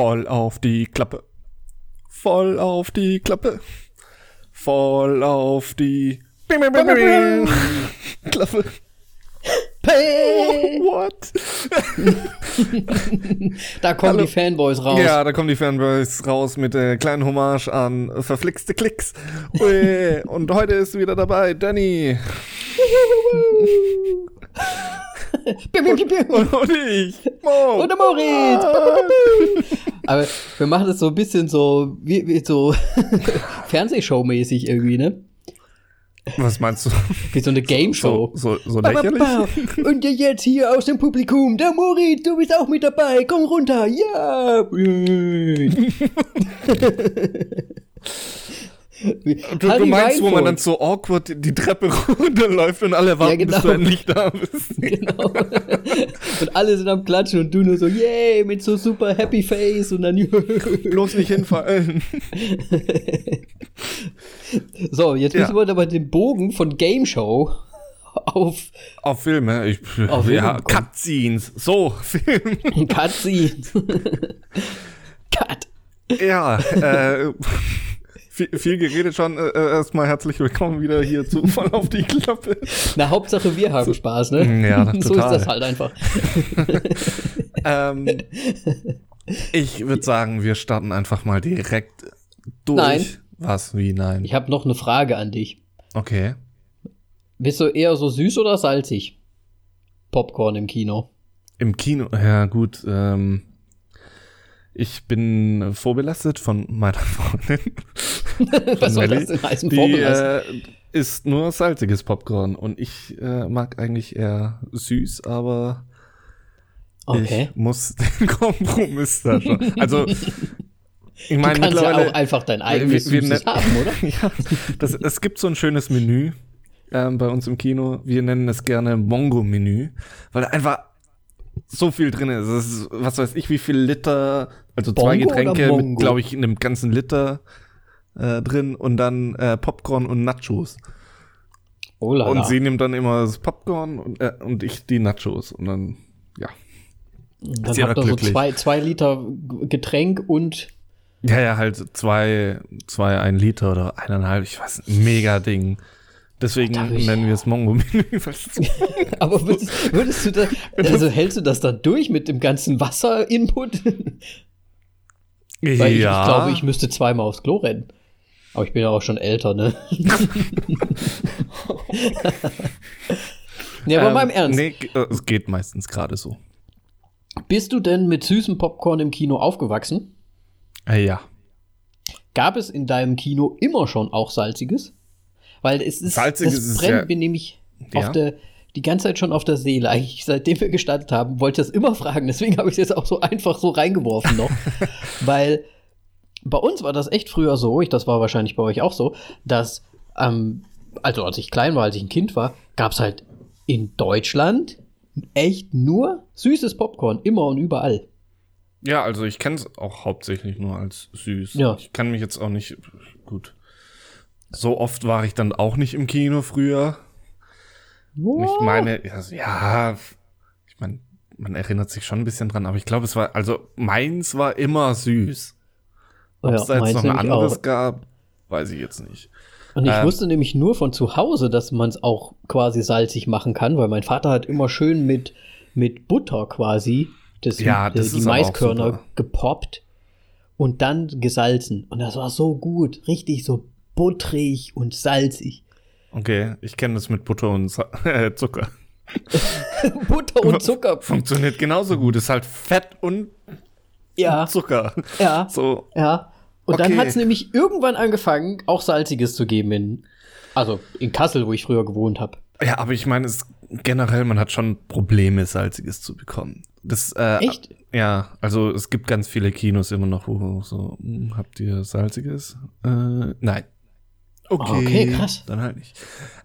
Voll auf die Klappe. Voll auf die Klappe. Voll auf die Bing, bing, bing. Klappe. Pay! What? Da kommen Hallo. die Fanboys raus. Ja, da kommen die Fanboys raus mit der kleinen Hommage an verflixte Klicks. Ui, Und heute ist wieder dabei Danny Und, und ich. Mo. Und der Moritz. Aber wir machen das so ein bisschen so, wie, wie so Fernsehshow-mäßig irgendwie, ne? Was meinst du? Wie so eine Game Show. So, so, so Ba, ba, lächerlich? ba. Und jetzt hier aus dem Publikum, der Moritz, du bist auch mit dabei, komm runter, ja. Du, du meinst, wo man dann so awkward die- Treppe runterläuft und alle warten, Ja, genau. bis du endlich da bist. Genau. und alle sind am Klatschen und du nur so, yay, mit so super Happy Face und dann. Bloß nicht hinfallen. so, jetzt Ja. müssen wir aber den Bogen von Game Show auf Auf Filme. Ich, Auf ja, Filme kommen. Cutscenes. So, Film. Cutscenes. Cut. Ja, äh, viel, viel geredet schon. Äh, erstmal herzlich willkommen wieder hier zu Voll auf die Klappe. Na, Hauptsache wir haben Spaß, ne? Ja, So ist total. das halt einfach. Ähm, ich würde sagen, wir starten einfach mal direkt durch. Nein. Was? Wie? Nein. Ich habe noch eine Frage an dich. Okay. Bist du eher so süß oder salzig? Popcorn im Kino. Im Kino, ja gut, ähm, ich bin vorbelastet von meiner Freundin. Was soll das denn heißen? Die äh, isst nur salziges Popcorn und ich äh, mag eigentlich eher süß, aber okay. ich muss den Kompromiss da schon. Also, ich Du meine kannst ja auch einfach dein eigenes wir- wir Süßes haben, oder? ja, das, es gibt so ein schönes Menü ähm, bei uns im Kino. Wir nennen es gerne Mongo-Menü, weil da einfach so viel drin ist. Es ist. Was weiß ich, wie viel Liter, also zwei Bongo oder Getränke mit, glaube ich, in einem ganzen Liter äh, drin und dann äh, Popcorn und Nachos. Oh la Und sie nimmt dann immer das Popcorn und, äh, und ich die Nachos. Und dann, ja. Dann sie habt ihr so zwei, zwei Liter Getränk und Ja, ja, halt zwei, zwei, ein Liter oder eineinhalb, ich weiß, mega Ding. Deswegen nennen wir es Mongo-Menü. so- aber würdest, würdest du da, also hältst du das dann durch mit dem ganzen Wasser-Input? Weil ich, ich glaube, ich müsste zweimal aufs Klo rennen. Aber ich bin ja auch schon älter, ne? ja, aber Ähm, mal im Ernst. Nee, äh, es geht meistens gerade so. Bist du denn mit süßem Popcorn im Kino aufgewachsen? Äh, ja. Gab es in deinem Kino immer schon auch salziges? Weil es ist, Salziges das ist brennt ja- mir nämlich Ja. auf der, die ganze Zeit schon auf der Seele. Eigentlich seitdem wir gestartet haben, wollte ich das immer fragen. Deswegen habe ich es jetzt auch so einfach so reingeworfen noch. Weil bei uns war das echt früher so, ich, das war wahrscheinlich bei euch auch so, dass, ähm, also als ich klein war, als ich ein Kind war, gab es halt in Deutschland echt nur süßes Popcorn, immer und überall. Ja, also ich kenne es auch hauptsächlich nur als süß. Ja. Ich kann mich jetzt auch nicht, gut. So oft war ich dann auch nicht im Kino früher. Und ich meine, ja, ich meine, man erinnert sich schon ein bisschen dran, aber ich glaube, es war, also meins war immer süß. Ob es da jetzt noch ein anderes auch. gab, weiß ich jetzt nicht. Und ich Ähm. wusste nämlich nur von zu Hause, dass man es auch quasi salzig machen kann, weil mein Vater hat immer schön mit, mit Butter quasi das, Ja, äh, das die auch Maiskörner gepoppt und dann gesalzen. Und das war so gut, richtig so butterig und salzig. Okay, ich kenne das mit Butter und äh, Zucker. Butter und Zucker. Funktioniert genauso gut. Ist halt Fett und Ja, Zucker. ja, So, ja. Und dann Okay. hat es nämlich irgendwann angefangen, auch Salziges zu geben in, also in Kassel, wo ich früher gewohnt habe. Ja, aber ich meine, es generell, man hat schon Probleme, Salziges zu bekommen. Das, äh, Echt? Ja, also es gibt ganz viele Kinos immer noch, wo so, hm, habt ihr Salziges? Äh, nein. Okay, Okay, krass. Dann halt nicht.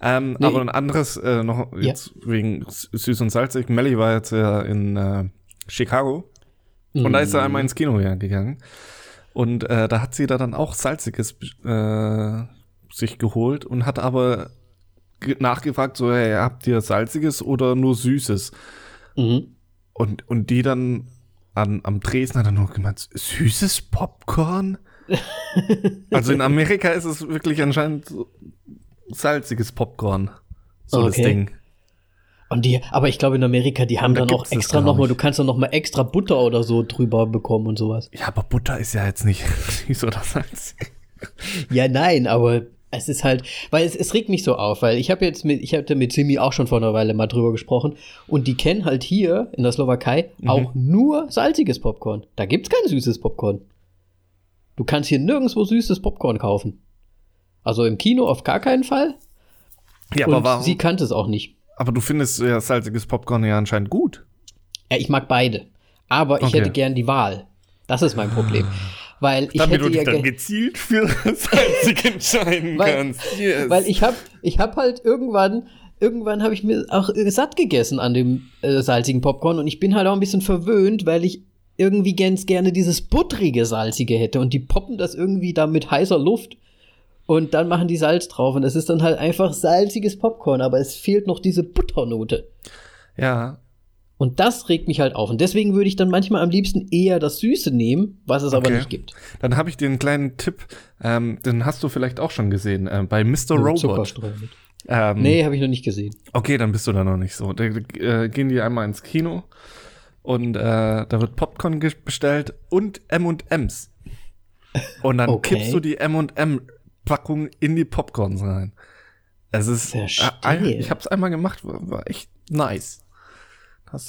Ähm, Nee. Aber ein anderes, äh, noch jetzt wegen S- süß und salzig. Melly war jetzt ja in äh, Chicago und da ist Mm. er einmal ins Kino ja gegangen. Und äh, da hat sie da dann auch Salziges äh, sich geholt und hat aber ge- nachgefragt, so, hey, habt ihr Salziges oder nur Süßes? Mhm. Und, und die dann an, am Dresden hat er nur gemeint, süßes Popcorn? also in Amerika ist es wirklich anscheinend so salziges Popcorn. So das Okay. Ding. Und die, aber ich glaube in Amerika, die haben Da dann auch extra nochmal, du kannst dann nochmal extra Butter oder so drüber bekommen und sowas. Ja, aber Butter ist ja jetzt nicht süß oder salzig. Ja, nein, aber es ist halt, weil es, es regt mich so auf, weil ich habe jetzt mit, ich hatte mit Simi auch schon vor einer Weile mal drüber gesprochen und die kennen halt hier in der Slowakei Mhm. auch nur salziges Popcorn. Da gibt's kein süßes Popcorn. Du kannst hier nirgendwo süßes Popcorn kaufen. Also im Kino auf gar keinen Fall. Ja, und aber warum? sie kannte es auch nicht. Aber du findest ja salziges Popcorn ja anscheinend gut. Ja, ich mag beide. Aber ich Okay. hätte gern die Wahl. Das ist mein Problem. Weil ich Damit du hätte dich ja dann ge- gezielt für salzig entscheiden Weil- kannst. Yes. Weil ich habe ich hab halt irgendwann, irgendwann habe ich mir auch satt gegessen an dem äh, salzigen Popcorn und ich bin halt auch ein bisschen verwöhnt, weil ich irgendwie ganz gerne dieses buttrige Salzige hätte und die poppen das irgendwie da mit heißer Luft und dann machen die Salz drauf und es ist dann halt einfach salziges Popcorn, aber es fehlt noch diese Butternote. ja, Und das regt mich halt auf. Und deswegen würde ich dann manchmal am liebsten eher das Süße nehmen, was es aber Okay. nicht gibt. dann habe ich dir einen kleinen Tipp. Ähm, den hast du vielleicht auch schon gesehen. Äh, bei Mr. Robot. Ähm, Nee, habe ich noch nicht gesehen. Okay, dann bist du da noch nicht so. Da äh, gehen die einmal ins Kino und äh, da wird Popcorn bestellt und M&M's. Und dann Okay. kippst du die M&M-Packung in die Popcorns rein. Es ist, Verstehe. äh, ich habe es einmal gemacht, war, war echt nice.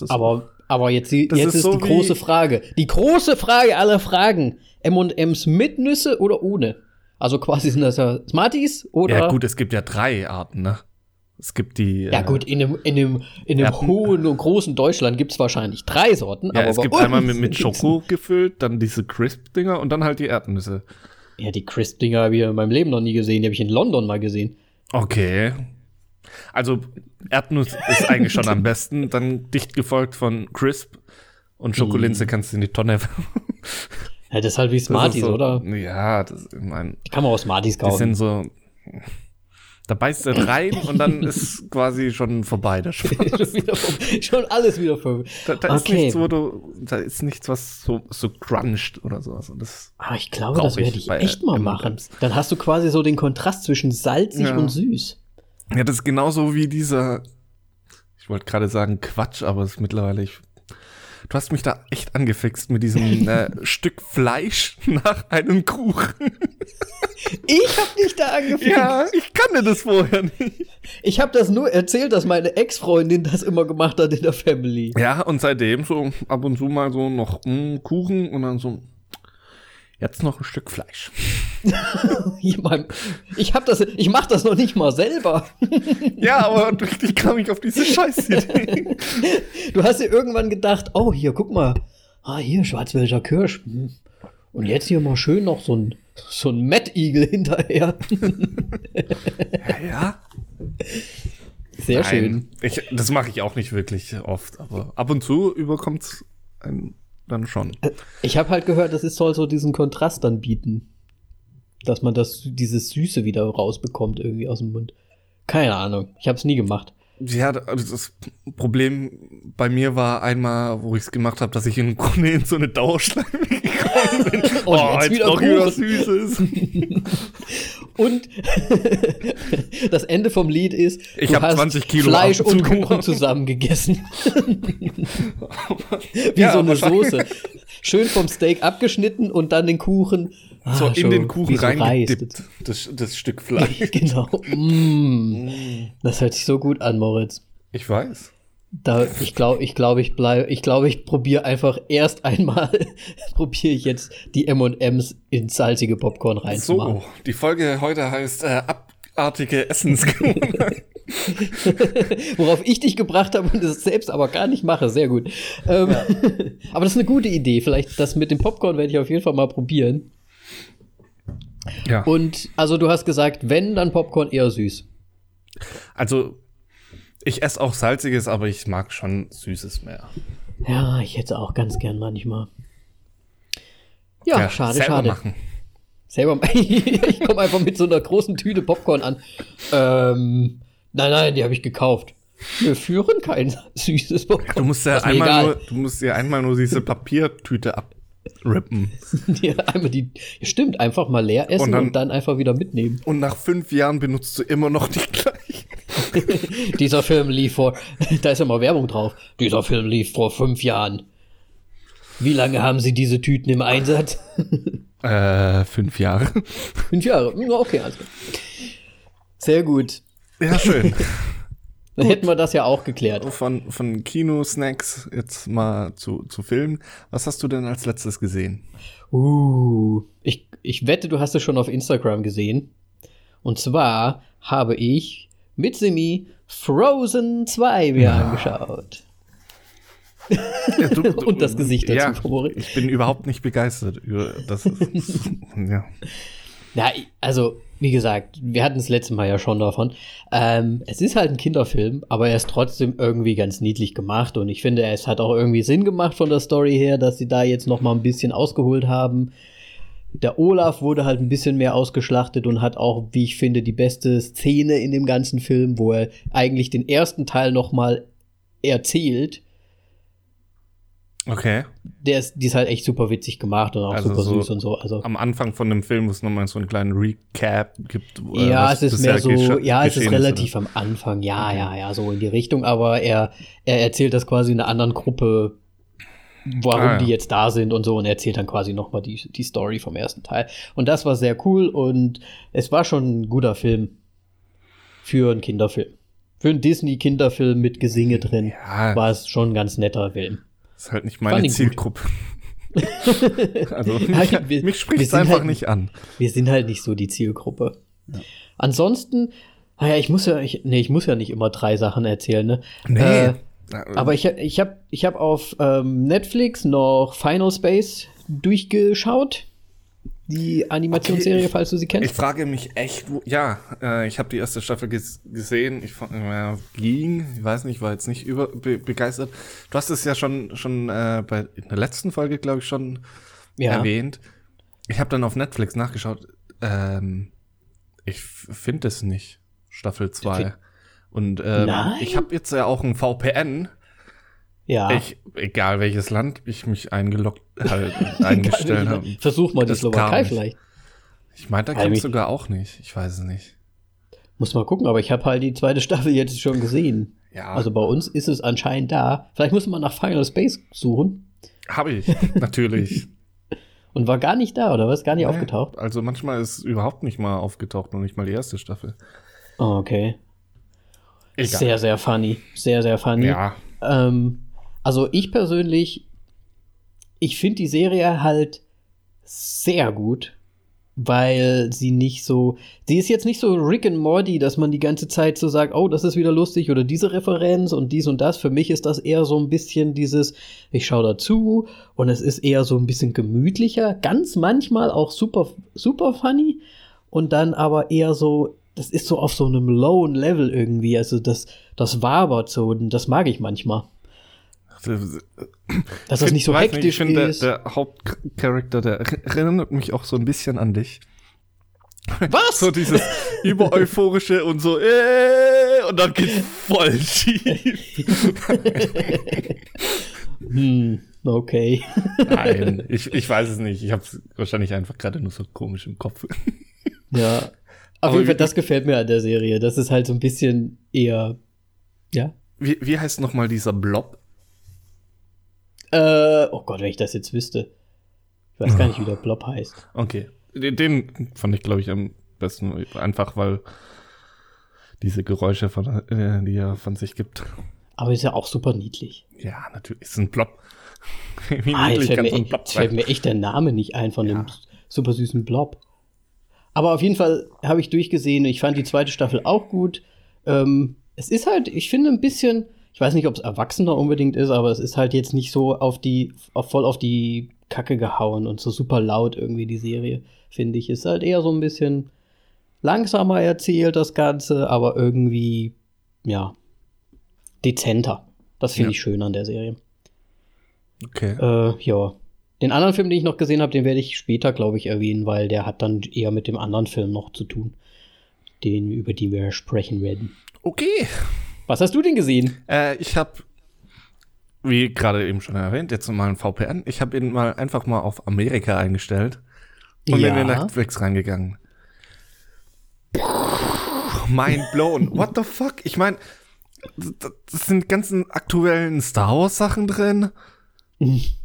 Aber, aber jetzt, die, jetzt ist ist, so die große Frage. Die große Frage aller Fragen. M&M's mit Nüsse oder ohne? Also quasi sind das ja Smarties oder? ja gut, es gibt ja drei Arten, ne? Es gibt die. Ja äh, gut, in einem, in einem, in einem Erden- hohen und großen Deutschland gibt es wahrscheinlich drei Sorten. Ja, aber es gibt einmal mit, mit Schoko gefüllt, dann diese Crisp-Dinger und dann halt die Erdnüsse. Ja, die Crisp-Dinger habe ich in meinem Leben noch nie gesehen. Die habe ich in London mal gesehen. Okay. Also Erdnuss ist eigentlich schon am besten, dann dicht gefolgt von Crisp und Schokolinse Mhm. kannst du in die Tonne. Das Ja, das ist halt wie Smarties, so, oder? Ja, das, ich mein, Die kann man auch Smarties die kaufen. sind so. Da beißt er rein und dann ist quasi schon vorbei der Spaß. schon, alles wieder vorbei. Da, da ist Okay. nichts, wo du, da ist nichts, was so, so cruncht oder sowas. Und das, Aber ich glaube, das werde ich echt mal machen. Dann hast du quasi so den Kontrast zwischen salzig Ja. und süß. ja, das ist genauso wie dieser, ich wollte gerade sagen Quatsch, aber es ist mittlerweile, ich, du hast mich da echt angefixt mit diesem äh, Stück Fleisch nach einem Kuchen. Ich habe dich da angefixt. Ja, ich kannte das vorher nicht. Ich habe das nur erzählt, dass meine Ex-Freundin das immer gemacht hat in der Family. Ja, und seitdem so ab und zu mal so noch mm, Kuchen und dann so, jetzt noch ein Stück Fleisch. Ich, mein, ich habe das, ich mache das noch nicht mal selber. Ja, aber ich kam ich auf diese Scheißidee. Du hast dir irgendwann gedacht, oh hier, guck mal, ah hier Schwarzwälder Kirsch. Hm. Und jetzt hier mal schön noch so ein so ein Mettigel hinterher. ja, ja. Sehr schön. Nein, ich, das mache ich auch nicht wirklich oft, aber ab und zu überkommt's einem dann schon. Ich habe halt gehört, das ist, soll so diesen Kontrast dann bieten. Dass man das, dieses Süße wieder rausbekommt irgendwie aus dem Mund. Keine Ahnung. Ich habe es nie gemacht. Ja, also das Problem bei mir war einmal, wo ich es gemacht habe, dass ich im Grunde in so eine Dauerschleife gekommen bin. Und jetzt wieder noch wieder Kuchen. Süßes. Und das Ende vom Lied ist, Ich du hab hast 20 Kilo Fleisch und. Kuchen zusammen gegessen. Wie Ja, so eine. Soße. Schön vom Steak abgeschnitten und dann den Kuchen ah, So in den Kuchen so reingedippt, das, das Stück Fleisch. Genau. Mm. Das hört sich so gut an, Moritz. Ich weiß. Da, ich glaube, ich glaube, ich bleibe, ich glaube, ich probiere einfach erst einmal, probiere ich jetzt die M&M's ins salzige Popcorn reinzumachen. So, die Folge heute heißt äh, abartige Essensgewohnheiten. Worauf ich dich gebracht habe und es selbst aber gar nicht mache. Sehr gut. Ähm, aber das ist eine gute Idee. Vielleicht das mit dem Popcorn werde ich auf jeden Fall mal probieren. ja. Und also du hast gesagt, wenn, dann Popcorn eher süß. Also, ich esse auch salziges, aber ich mag schon Süßes mehr. Ja, ich hätte auch ganz gern manchmal. Ja, schade, selber schade. Machen. Selber ich komme einfach mit so einer großen Tüte Popcorn an. Ähm, nein, nein, die habe ich gekauft. Wir führen kein süßes Pokémon. Du musst ja einmal nur, du musst ja einmal nur diese Papiertüte abrippen. Ja, einmal die, stimmt, einfach mal leer essen Und und dann- dann, einfach wieder mitnehmen. Und nach fünf Jahren benutzt du immer noch die gleiche. Dieser Film lief vor, da ist ja mal Werbung drauf. Dieser Film lief vor fünf Jahren. Wie lange haben Sie diese Tüten im Einsatz? Äh, fünf Jahre. Fünf Jahre. Okay, klar. Sehr gut. Ja, schön. Dann hätten wir das ja auch geklärt. Von, von Kino-Snacks jetzt mal zu, zu Filmen. Was hast du denn als letztes gesehen? Uh, ich, ich wette, du hast es schon auf Instagram gesehen. Und zwar habe ich mit Simi Frozen 2 mir angeschaut. Ja, du- du- Und das Gesicht dazu, Ja, ich bin überhaupt nicht begeistert. Das ist, ja. Ja, also, wie gesagt, wir hatten es letztes Mal ja schon davon. Ähm, es ist halt ein Kinderfilm, aber er ist trotzdem irgendwie ganz niedlich gemacht und ich finde, es hat auch irgendwie Sinn gemacht von der Story her, dass sie da jetzt noch mal ein bisschen ausgeholt haben. Der Olaf wurde halt ein bisschen mehr ausgeschlachtet und hat auch, wie ich finde, die beste Szene in dem ganzen Film, wo er eigentlich den ersten Teil noch mal erzählt. Okay. Der ist, die ist halt echt super witzig gemacht und auch Also super so süß und so. Also Am Anfang von dem Film, wo es nochmal so einen kleinen Recap gibt. äh, Ja, es ist mehr so, ja, es ist relativ oder? am Anfang, ja, Okay. ja, ja, so in die Richtung, aber er, er erzählt das quasi in einer anderen Gruppe, warum Ah, ja. die jetzt da sind und so und er erzählt dann quasi nochmal die, die Story vom ersten Teil. Und das war sehr cool und es war schon ein guter Film für einen Kinderfilm. Für einen Disney-Kinderfilm mit Gesinge drin Ja, war es schon ein ganz netter Film. ist halt nicht meine. Zielgruppe. also, Ja, mich, wir- mich spricht es einfach halt- nicht an. Wir sind halt nicht so die Zielgruppe. Ansonsten, naja, ich muss ja, ich, nee, ich muss ja nicht immer drei Sachen erzählen, ne? Äh, Aber ich, ich habe ich hab auf ähm, Netflix noch Final Space durchgeschaut. Die Animationsserie, Okay, ich- falls du sie Ich kennst. frage mich echt, wo, ja, äh, ich habe die erste Staffel ges gesehen, ich äh, ging, ich weiß nicht, war jetzt nicht über be begeistert. Du hast es ja schon schon äh, bei in der letzten Folge, glaube ich, schon ja. erwähnt. Ich habe dann auf Netflix nachgeschaut. Ähm, ich finde es nicht, Staffel 2. Und ähm, ich habe jetzt ja auch ein VPN. Ja. Ich, egal welches Land ich mich eingeloggt, halt eingestellt habe. Versuch mal die Slowakei vielleicht. Ich meinte, da kommt mich- sogar auch nicht. Ich weiß es nicht. Muss mal gucken, aber ich habe halt die zweite Staffel jetzt schon gesehen. Ja, Also bei uns ist es anscheinend da. Vielleicht muss man nach Final Space suchen. habe ich, natürlich. Und war gar nicht da, oder was? Gar nicht Nee, aufgetaucht? Also manchmal ist es überhaupt nicht mal aufgetaucht, noch nicht mal die erste Staffel. Oh, okay. Egal. Sehr, sehr funny. Sehr, sehr funny. Ja, Ähm, also ich persönlich, ich finde die Serie halt sehr gut, weil sie nicht so, sie ist jetzt nicht so Rick and Morty, dass man die ganze Zeit so sagt, oh, das ist wieder lustig oder diese Referenz und dies und das. Für mich ist das eher so ein bisschen dieses, ich schaue dazu und es ist eher so ein bisschen gemütlicher, ganz manchmal auch super, super funny und dann aber eher so, das ist so auf so einem lowen Level irgendwie, also das, das wabert so und das mag ich manchmal. Dass das nicht so hektisch ich finde, ist. der, der Hauptcharakter, der erinnert mich auch so ein bisschen an dich. Was? So dieses übereuphorische und so, äh, und dann geht's voll schief. hm, okay. Nein, ich, ich weiß es nicht. Ich habe es wahrscheinlich einfach gerade nur so komisch im Kopf. Ja. Auf jeden Fall, das gefällt mir an der Serie. Das ist halt so ein bisschen eher, ja. Wie, wie heißt noch mal dieser Blob? Äh, oh Gott, wenn ich das jetzt wüsste. Ich weiß gar nicht, wie der Blob heißt. Okay. Den, den fand ich, glaube ich, am besten. Einfach, weil diese Geräusche, von, äh, die er von sich gibt. Aber ist ja auch super niedlich. Ja, natürlich. Ist ein Blob. Wie Ah, niedlich fällt kann mir, so ein Blob fällt mir echt der Name nicht ein von Ja. dem super süßen Blob. Aber auf jeden Fall habe ich durchgesehen. Ich fand die zweite Staffel auch gut. Ähm, es ist halt, ich finde ein bisschen, ich weiß nicht, ob es erwachsener unbedingt ist, aber es ist halt jetzt nicht so auf die, auf, voll auf die Kacke gehauen und so super laut irgendwie die Serie, finde ich. Ist halt eher so ein bisschen langsamer erzählt, das Ganze, aber irgendwie, ja, dezenter. Das finde Ja. ich schön an der Serie. Okay. Äh, ja. Den anderen Film, den ich noch gesehen habe, den werde ich später, glaube ich, erwähnen, weil der hat dann eher mit dem anderen Film noch zu tun, den, über den wir sprechen werden. Okay. Was hast du denn gesehen? Äh, ich habe, wie gerade eben schon erwähnt, jetzt mal ein VPN. Ich habe ihn mal einfach mal auf Amerika eingestellt und Ja. in den Netflix reingegangen. Mind blown. What the fuck? Ich meine, das sind ganzen aktuellen Star Wars Sachen drin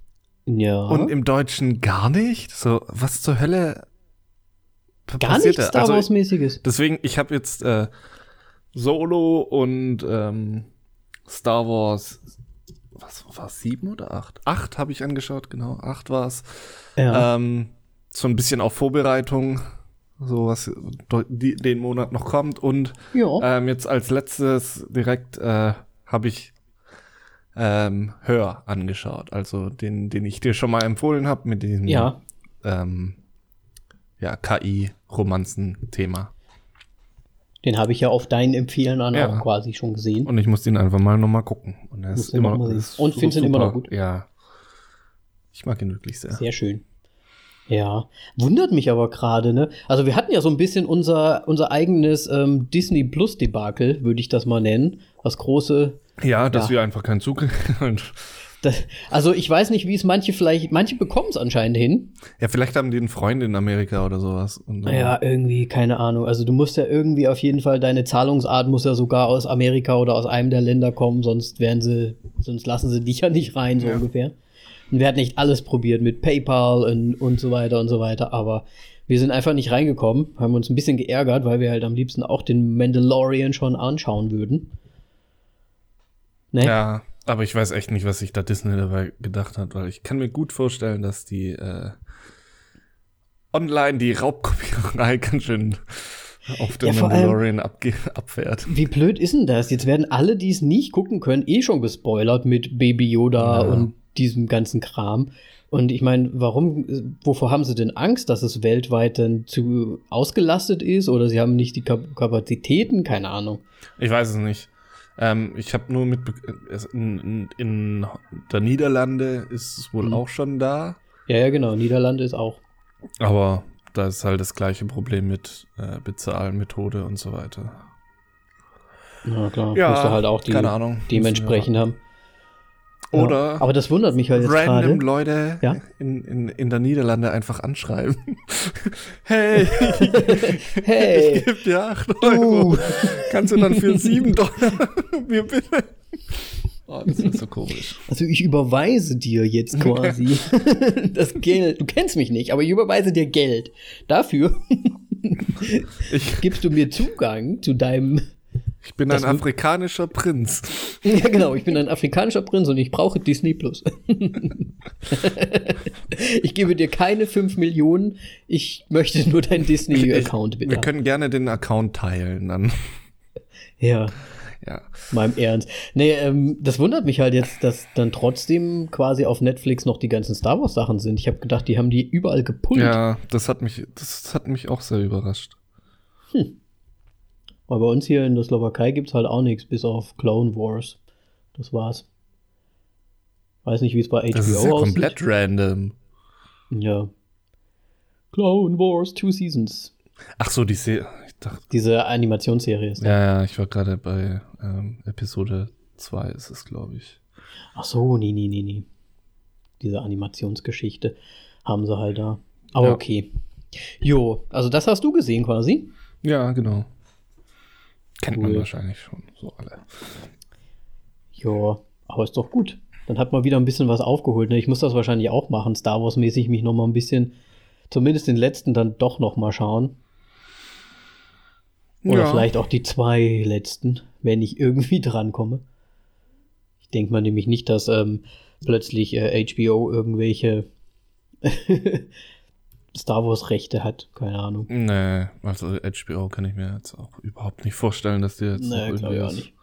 Ja. und im Deutschen gar nicht. So, was zur Hölle Gar passiert nichts da? Star Also, Wars-mäßiges. Deswegen, ich habe jetzt äh, Solo und ähm, Star Wars, was war sieben oder acht? Acht habe ich angeschaut, genau. Acht war es. Ja. Ähm, so ein bisschen auf Vorbereitung, so was die, den Monat noch kommt. Und ähm, jetzt als letztes direkt äh, habe ich ähm, Hör angeschaut. Also den, den ich dir schon mal empfohlen habe mit diesem ja. ähm, ja, KI-Romanzen-Thema. Den habe ich ja auf deinen Empfehlen an Ja. auch quasi schon gesehen. Und ich muss den einfach mal nochmal gucken. Und er ist immer noch ist Und findest ihn immer noch gut? Ja. Ich mag ihn wirklich sehr. Sehr schön. Ja, wundert mich aber gerade, ne? Also wir hatten ja so ein bisschen unser, unser eigenes ähm, Disney Plus Debakel, würde ich das mal nennen. Das große. Ja, dass Ja. wir einfach keinen Zugriff Das, also ich weiß nicht, wie es manche vielleicht, manche bekommen es anscheinend hin. Ja, vielleicht haben die einen Freund in Amerika oder sowas. Und, äh, Ja, irgendwie, keine Ahnung. Also du musst ja irgendwie auf jeden Fall, deine Zahlungsart muss ja sogar aus Amerika oder aus einem der Länder kommen, sonst werden sie, sonst lassen sie dich ja nicht rein, so Ja. ungefähr. Und wir hatten nicht alles probiert mit PayPal und, und so weiter und so weiter, aber wir sind einfach nicht reingekommen, haben uns ein bisschen geärgert, weil wir halt am liebsten auch den Mandalorian schon anschauen würden. Ne? Ja, aber ich weiß echt nicht, was sich da Disney dabei gedacht hat, weil ich kann mir gut vorstellen, dass die äh, online die Raubkopiererei ganz schön auf den Ja, allem- Mandalorian abge abfährt. Wie blöd ist denn das? Jetzt werden alle, die es nicht gucken können, eh schon gespoilert mit Baby Yoda Ja. und diesem ganzen Kram. Und ich meine, warum, wovor haben sie denn Angst, dass es weltweit dann zu ausgelastet ist oder sie haben nicht die Kap Kapazitäten? Keine Ahnung. Ich weiß es nicht. Ähm, ich habe nur mit in, in, in der Niederlande ist es wohl Mhm. auch schon da, Ja, ja, genau. Niederlande ist auch. aber da ist halt das gleiche Problem mit äh, Bezahlmethode und so weiter. Ja, klar. Ja, musst du halt auch die dementsprechend haben. Oder Ja. Aber das wundert mich halt jetzt random gerade. Leute Ja? in, in, in der Niederlande einfach anschreiben. hey, Hey, ich gebe dir 8 Euro. du. Kannst du dann für 7 Dollar mir bitte? Oh, das ist so komisch. Also ich überweise dir jetzt quasi das Geld. Du kennst mich nicht, aber ich überweise dir Geld. Dafür Ich, gibst du mir Zugang zu deinem. Ich bin Das ein afrikanischer Prinz. Ja, genau, ich bin ein afrikanischer Prinz und ich brauche Disney Plus. ich gebe dir keine 5 Millionen, ich möchte nur deinen Disney-Account bitte. Wir können gerne den Account teilen dann. Ja, Ja. meinem Ernst. Nee, ähm, das wundert mich halt jetzt, dass dann trotzdem quasi auf Netflix noch die ganzen Star Wars Sachen sind. Ich habe gedacht, die haben die überall gepullt. Ja, das hat mich, das hat mich auch sehr überrascht. Aber bei uns hier in der Slowakei gibt es halt auch nichts, bis auf Clone Wars. Das war's. Weiß nicht, wie es bei HBO Das ist ja aussieht. komplett random. Ja. Clone Wars Two Seasons. Ach so, die. Ich dachte, Diese Animationsserie ist. ja, ja, ich war gerade bei ähm, Episode 2 ist es, glaube ich. Ach so, nee, nee, nee, nee. Diese Animationsgeschichte haben sie halt da. Aber Ja. okay. Jo, also das hast du gesehen quasi. Ja, genau. Kennt man Cool. wahrscheinlich schon, so alle. Jo, aber ist doch gut. Dann hat man wieder ein bisschen was aufgeholt. Ne? Ich muss das wahrscheinlich auch machen, Star Wars-mäßig mich noch mal ein bisschen, zumindest den letzten dann doch noch mal schauen. Oder Ja. vielleicht auch die zwei letzten, wenn ich irgendwie drankomme. Ich denke mal nämlich nicht, dass ähm, plötzlich äh, HBO irgendwelche Star Wars-Rechte hat. Keine Ahnung. Nee, also HBO kann ich mir jetzt auch überhaupt nicht vorstellen, dass die jetzt Nee, irgendwie ich auch nicht.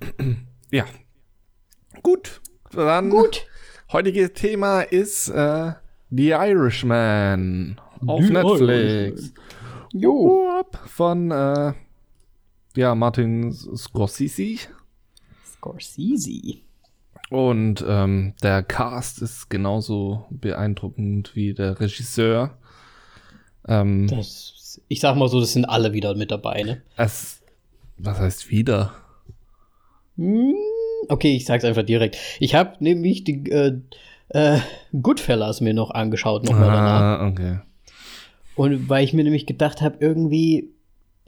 Ja. Gut. Dann Gut. heutige Thema ist äh, The Irishman auf The Netflix. Jo. Von äh, ja, Martin Scorsese. Scorsese. Und ähm, der Cast ist genauso beeindruckend wie der Regisseur. Ähm, Das, ich sag mal so, das sind alle wieder mit dabei, ne? es, was heißt wieder? Hm, okay, ich sag's einfach direkt. Ich habe nämlich die äh, äh, Goodfellas mir noch angeschaut, nochmal danach. Ah, okay. Und weil ich mir nämlich gedacht habe, irgendwie,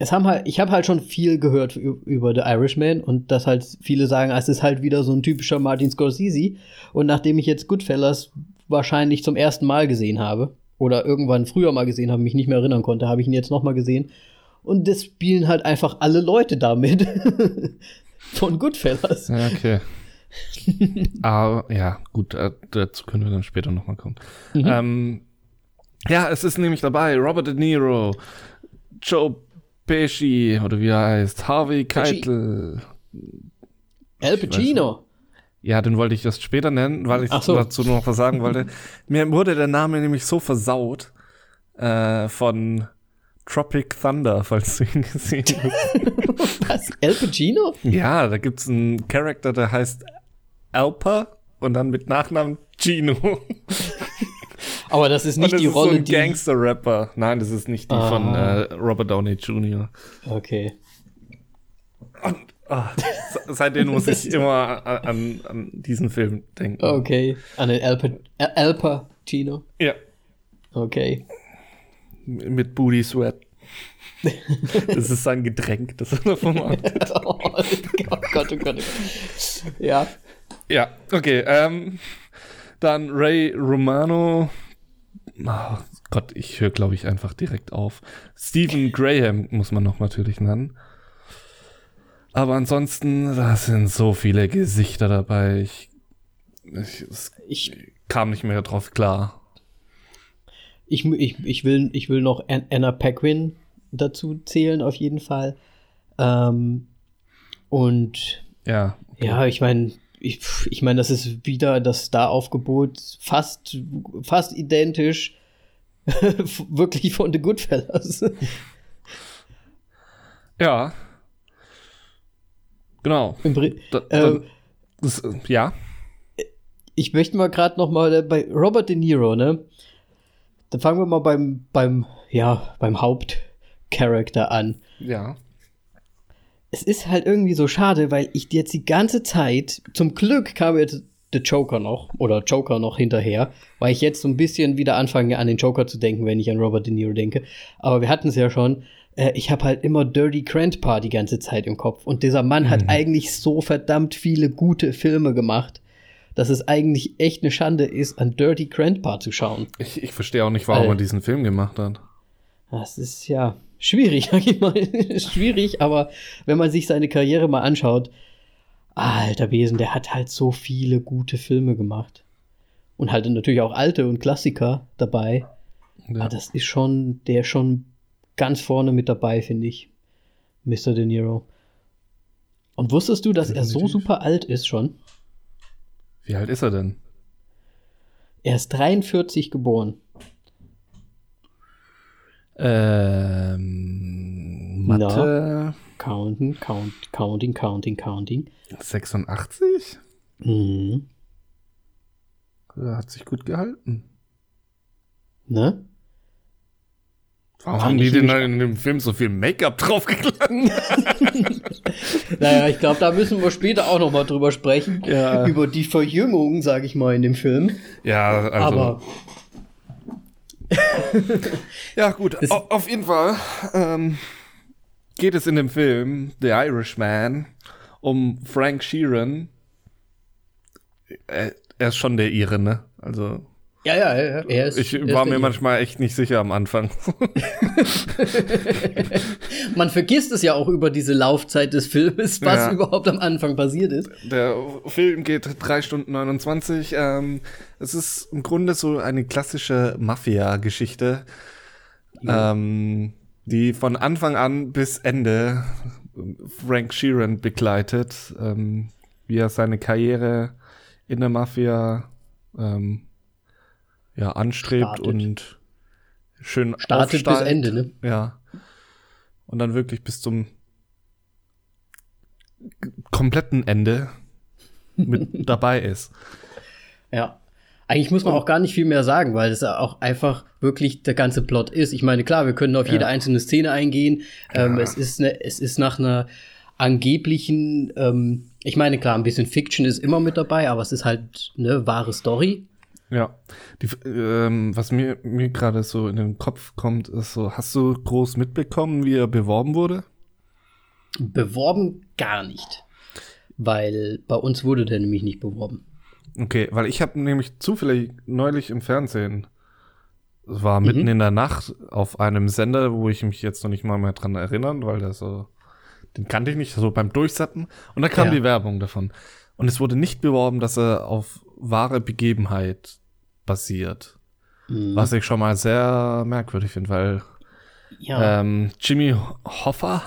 es haben halt, ich habe halt schon viel gehört über The Irishman und dass halt viele sagen, es ist halt wieder so ein typischer Martin Scorsese. Und nachdem ich jetzt Goodfellas wahrscheinlich zum ersten Mal gesehen habe oder irgendwann früher mal gesehen habe, mich nicht mehr erinnern konnte, habe ich ihn jetzt noch mal gesehen. Und das spielen halt einfach alle Leute damit. Von Goodfellas. Ja, okay. Aber ja, gut, äh, dazu können wir dann später nochmal kommen. Mhm. Ähm, ja, es ist nämlich dabei Robert De Niro, Joe Pesci, oder wie er heißt, Harvey. Keitel. Al Pacino. Ja, den wollte ich erst später nennen, weil ich so. dazu noch was sagen wollte. Mir wurde der Name nämlich so versaut äh, von Tropic Thunder, falls du ihn gesehen hast. Was? Al Pacino? ja, da gibt's einen Charakter, der heißt Alpa und dann mit Nachnamen Gino. Aber das ist Und nicht das die ist so Rolle, ein die. Gangster-Rapper. Nein, das ist nicht die Ah. von äh, Robert Downey Jr. Okay. Ah, se- seitdem muss ich immer an, an, diesen Film denken. Okay. An den Al Pacino. Ja, Okay. mit Booty Sweat. Das ist sein Getränk, das er davon macht. oh Gott, oh Gott, oh Gott. Ja. Ja, okay. Ähm, dann Ray Romano. Oh Gott, ich höre, glaube ich, einfach direkt auf. Stephen Graham muss man noch natürlich nennen. Aber ansonsten, da sind so viele Gesichter dabei. Ich, ich, Ich, kam nicht mehr drauf klar. ich, ich, ich, will, ich will noch An- Anna Paquin dazu zählen, auf jeden Fall. Ähm, und Ja. ja, ich meine, ich, ich meine, das ist wieder das Star-Aufgebot fast, fast identisch. Wirklich von The Goodfellas. Ja. Genau. Im Pri- Da, da, Ähm, das, äh, ja. ich möchte mal gerade noch mal bei Robert De Niro, ne? Dann fangen wir mal beim, beim, ja, beim Hauptcharakter an. Ja. Es ist halt irgendwie so schade, weil ich jetzt die ganze Zeit, zum Glück kam jetzt der Joker noch, oder Joker noch hinterher, weil ich jetzt so ein bisschen wieder anfange, an den Joker zu denken, wenn ich an Robert De Niro denke. Aber wir hatten es ja schon, äh, ich habe halt immer Dirty Grandpa die ganze Zeit im Kopf. Und dieser Mann hat eigentlich so verdammt viele gute Filme gemacht, dass es eigentlich echt eine Schande ist, an Dirty Grandpa zu schauen. Ich, ich verstehe auch nicht, warum Äh. er diesen Film gemacht hat. Das ist ja schwierig, sag ich mal. schwierig, aber wenn man sich seine Karriere mal anschaut, alter Besen, der hat halt so viele gute Filme gemacht. Und halt natürlich auch alte und Klassiker dabei. Ja. Aber das ist schon, der ist schon ganz vorne mit dabei, finde ich. Mr. De Niro. Und wusstest du, dass er so Definitiv. super alt ist schon? Wie alt ist er denn? Er ist 43 geboren. Ähm, Mathe Counting, count, counting, counting, counting. 86? Mhm. Er hat sich gut gehalten. Ne? Warum haben die denn nämlich- in dem Film so viel Make-up draufgeklatscht? Naja, ich glaube, da müssen wir später auch noch mal drüber sprechen. Ja. Über die Verjüngung, sage ich mal, in dem Film. Ja, also. Aber ja, gut. Auf jeden Fall ähm, geht es in dem Film The Irishman um Frank Sheeran. Er, er ist schon der Ire, ne? Also, ja, ja, ja, er ist. ich war mir manchmal echt nicht sicher am Anfang. Man vergisst es ja auch über diese Laufzeit des Filmes, was Ja. überhaupt am Anfang passiert ist. Der Film geht 3 Stunden 29. Ähm, es ist im Grunde so eine klassische Mafia-Geschichte, ähm, die von Anfang an bis Ende Frank Sheeran begleitet, ähm, wie er seine Karriere in der Mafia ähm, ja, anstrebt Startet. und schön Startet bis aufsteigt. Ende, ne? Ja. Und dann wirklich bis zum kompletten Ende mit dabei ist. Ja. Eigentlich muss man auch gar nicht viel mehr sagen, weil es ja auch einfach wirklich der ganze Plot ist. Ich meine, klar, wir können auf jede einzelne Szene eingehen. Ähm, Ja. es, ist ne, es ist nach einer angeblichen ähm, Ich meine, klar, ein bisschen Fiction ist immer mit dabei, aber es ist halt eine wahre Story. Ja, die, ähm, was mir, mir gerade so in den Kopf kommt, ist so, hast du groß mitbekommen, wie er beworben wurde? Beworben gar nicht. Weil bei uns wurde der nämlich nicht beworben. Okay, weil ich habe nämlich zufällig neulich im Fernsehen, war mitten mhm. in der Nacht auf einem Sender, wo ich mich jetzt noch nicht mal mehr dran erinnern, weil der so, den kannte ich nicht, so beim Durchsappen. Und da kam ja. die Werbung davon. Und es wurde nicht beworben, dass er auf wahre Begebenheit basiert. Mhm. Was ich schon mal sehr merkwürdig finde, weil ja. ähm, Jimmy Hoffa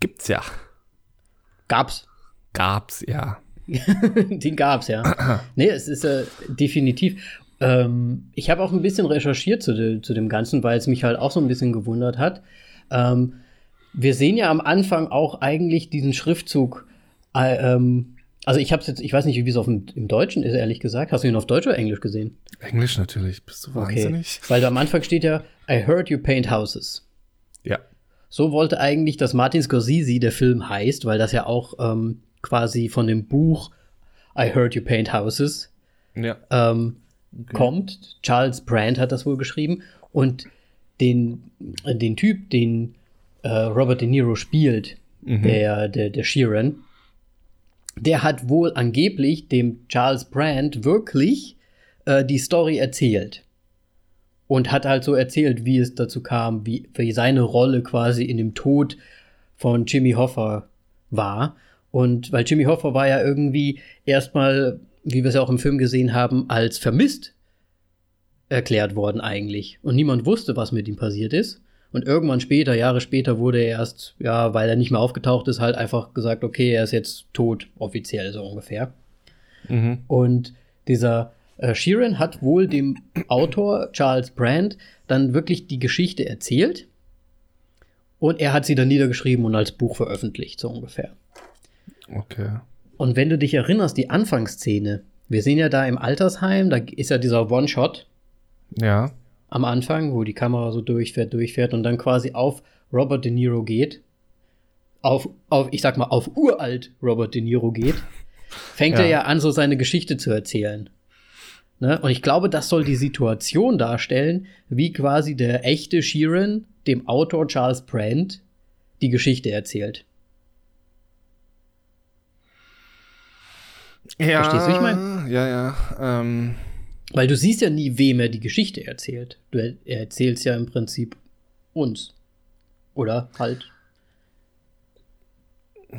gibt's ja. Gab's. Gab's, ja. Den gab's, ja. nee, es ist äh, definitiv. Ähm, ich habe auch ein bisschen recherchiert zu, de, zu, dem Ganzen, weil es mich halt auch so ein bisschen gewundert hat. Ähm, wir sehen ja am Anfang auch eigentlich diesen Schriftzug äh, ähm, also ich habe jetzt, ich weiß nicht, wie es auf dem, im Deutschen ist, ehrlich gesagt. Hast du ihn auf Deutsch oder Englisch gesehen? Englisch natürlich. Bist du wahnsinnig? Okay. Weil am Anfang steht ja, I heard you paint houses. Ja. So wollte eigentlich, dass Martin Scorsese der Film heißt, weil das ja auch ähm, quasi von dem Buch I heard you paint houses ja. ähm, okay. kommt. Charles Brand hat das wohl geschrieben. Und den, äh, den Typ, den äh, Robert De Niro spielt, mhm. der, der, der Sheeran, der hat wohl angeblich dem Charles Brand wirklich äh, die Story erzählt. Und hat halt so erzählt, wie es dazu kam, wie, wie seine Rolle quasi in dem Tod von Jimmy Hoffa war. Und weil Jimmy Hoffa war ja irgendwie erstmal, wie wir es ja auch im Film gesehen haben, als vermisst erklärt worden eigentlich. Und niemand wusste, was mit ihm passiert ist. Und irgendwann später, Jahre später, wurde er erst, ja, weil er nicht mehr aufgetaucht ist, halt einfach gesagt, okay, er ist jetzt tot, offiziell so ungefähr. Mhm. Und dieser äh, Sheeran hat wohl dem Autor Charles Brand dann wirklich die Geschichte erzählt. Und er hat sie dann niedergeschrieben und als Buch veröffentlicht, so ungefähr. Okay. Und wenn du dich erinnerst, die Anfangsszene, wir sehen ja da im Altersheim, da ist ja dieser One-Shot. Ja am Anfang, wo die Kamera so durchfährt, durchfährt und dann quasi auf Robert De Niro geht, auf, auf ich sag mal, auf uralt Robert De Niro geht, fängt ja. er ja an, so seine Geschichte zu erzählen. Ne? Und ich glaube, das soll die Situation darstellen, wie quasi der echte Sheeran dem Autor Charles Brand die Geschichte erzählt. Ja, Verstehst du, ich meine? Ja, ja. Ähm weil du siehst ja nie, wem er die Geschichte erzählt. Du er erzählst ja im Prinzip uns. Oder halt.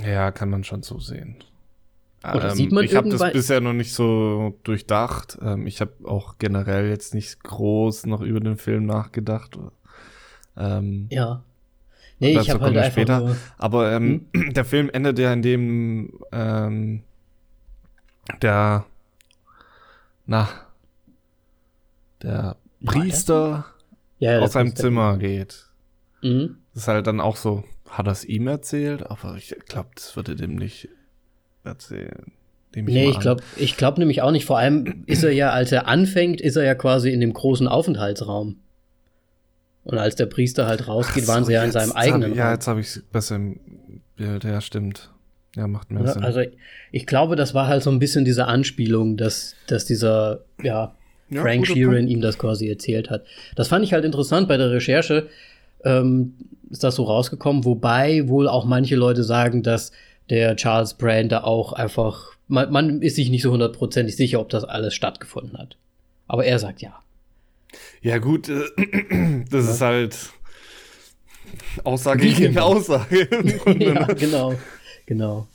Ja, kann man schon so sehen. Oder ähm, sieht man ich habe das bisher noch nicht so durchdacht. Ähm, ich habe auch generell jetzt nicht groß noch über den Film nachgedacht. Ähm, ja. Nee, ich habe halt einfach später. Nur, Aber ähm, hm? der Film endet ja in dem ähm, der na der Priester ja, aus seinem Zimmer geht. Mhm. Das ist halt dann auch so, hat er es ihm erzählt? Aber ich glaube, das würde dem nicht erzählen. Ich nee, ich glaube ich glaub nämlich auch nicht. Vor allem ist er ja, als er anfängt, ist er ja quasi in dem großen Aufenthaltsraum. Und als der Priester halt rausgeht, so, waren sie ja in seinem eigenen hab, Ja, jetzt habe ich es besser im Bild. Ja, stimmt. Ja, macht mehr Sinn. Also ich glaube, das war halt so ein bisschen diese Anspielung, dass, dass dieser, ja, ja, Frank Sheeran Punkt. ihm das quasi erzählt hat. Das fand ich halt interessant bei der Recherche. Ähm, ist das so rausgekommen, wobei wohl auch manche Leute sagen, dass der Charles Brand da auch einfach, man, man ist sich nicht so hundertprozentig sicher, ob das alles stattgefunden hat. Aber er sagt ja. Ja, gut, äh, das ja. ist halt Aussage gegen Aussage. ja, genau, genau.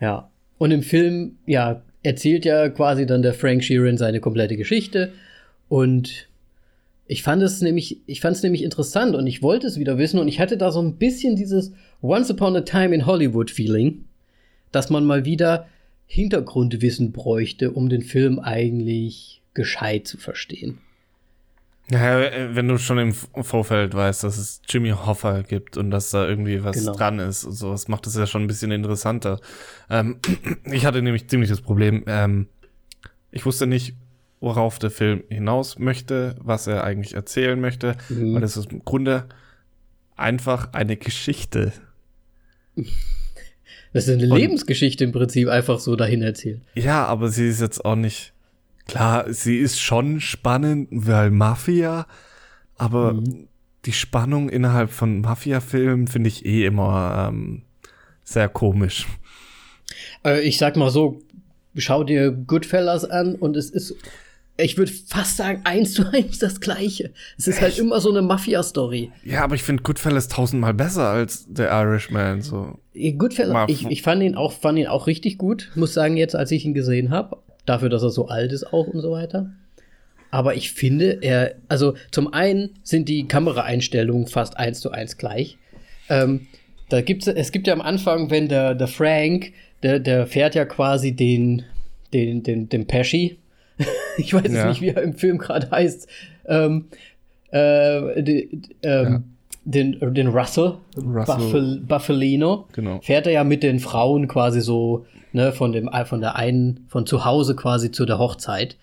Ja. Und im Film, ja, erzählt ja quasi dann der Frank Sheeran seine komplette Geschichte und ich fand es nämlich, ich fand es nämlich interessant und ich wollte es wieder wissen und ich hatte da so ein bisschen dieses Once Upon a Time in Hollywood Feeling, dass man mal wieder Hintergrundwissen bräuchte, um den Film eigentlich gescheit zu verstehen. Ja, äh, wenn du schon im Vorfeld weißt, dass es Jimmy Hoffa gibt und dass da irgendwie was genau. dran ist und so, das macht es ja schon ein bisschen interessanter. Ähm, ich hatte nämlich ziemlich das Problem, ähm, ich wusste nicht, worauf der Film hinaus möchte, was er eigentlich erzählen möchte, mhm. weil es ist im Grunde einfach eine Geschichte. Das Das ist eine Und, Lebensgeschichte im Prinzip einfach so dahin erzählt. Ja, aber sie ist jetzt auch nicht. Klar, sie ist schon spannend, weil Mafia, aber mhm. die Spannung innerhalb von Mafia-Filmen finde ich eh immer ähm, sehr komisch. Äh, ich sag mal so, schau dir Goodfellas an und es ist ich würde fast sagen, eins zu eins das Gleiche. Es ist halt Echt? halt immer so eine Mafia-Story. Ja, aber ich finde Goodfellas tausendmal besser als der Irishman. So. Goodfellas, ich, ich fand ihn auch, fand ihn auch richtig gut. Muss sagen, jetzt, als ich ihn gesehen habe, dafür, dass er so alt ist auch und so weiter. Aber ich finde, er, also zum einen sind die Kameraeinstellungen fast eins zu eins gleich. Ähm, da gibt's, es gibt ja am Anfang, wenn der, der Frank, der, der fährt ja quasi den, den, den, den Pesci, ich weiß ja. nicht, wie er im Film gerade heißt. Ähm, äh, die, ähm, ja. Den, den Russell, Russell. Buffel, Buffalino, genau. fährt er ja mit den Frauen quasi so, ne, von dem, von der einen, von zu Hause quasi zu der Hochzeit.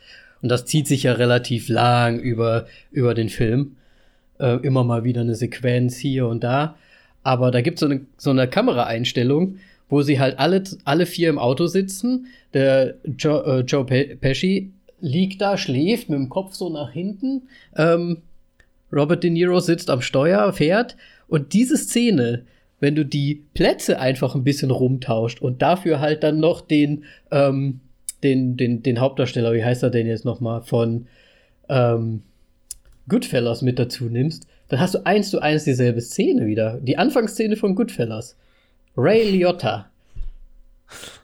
Und das zieht sich ja relativ lang über, über den Film. Äh, immer mal wieder eine Sequenz hier und da. Aber da gibt es so eine, so eine Kameraeinstellung, wo sie halt alle, alle vier im Auto sitzen. Der Joe, äh, Joe Pesci liegt da, schläft mit dem Kopf so nach hinten. Ähm, Robert De Niro sitzt am Steuer, fährt. Und diese Szene, wenn du die Plätze einfach ein bisschen rumtauscht und dafür halt dann noch den, ähm, den, den, den Hauptdarsteller, wie heißt er denn jetzt nochmal, von ähm, Goodfellas mit dazu nimmst, dann hast du eins zu eins dieselbe Szene wieder. Die Anfangsszene von Goodfellas. Ray Liotta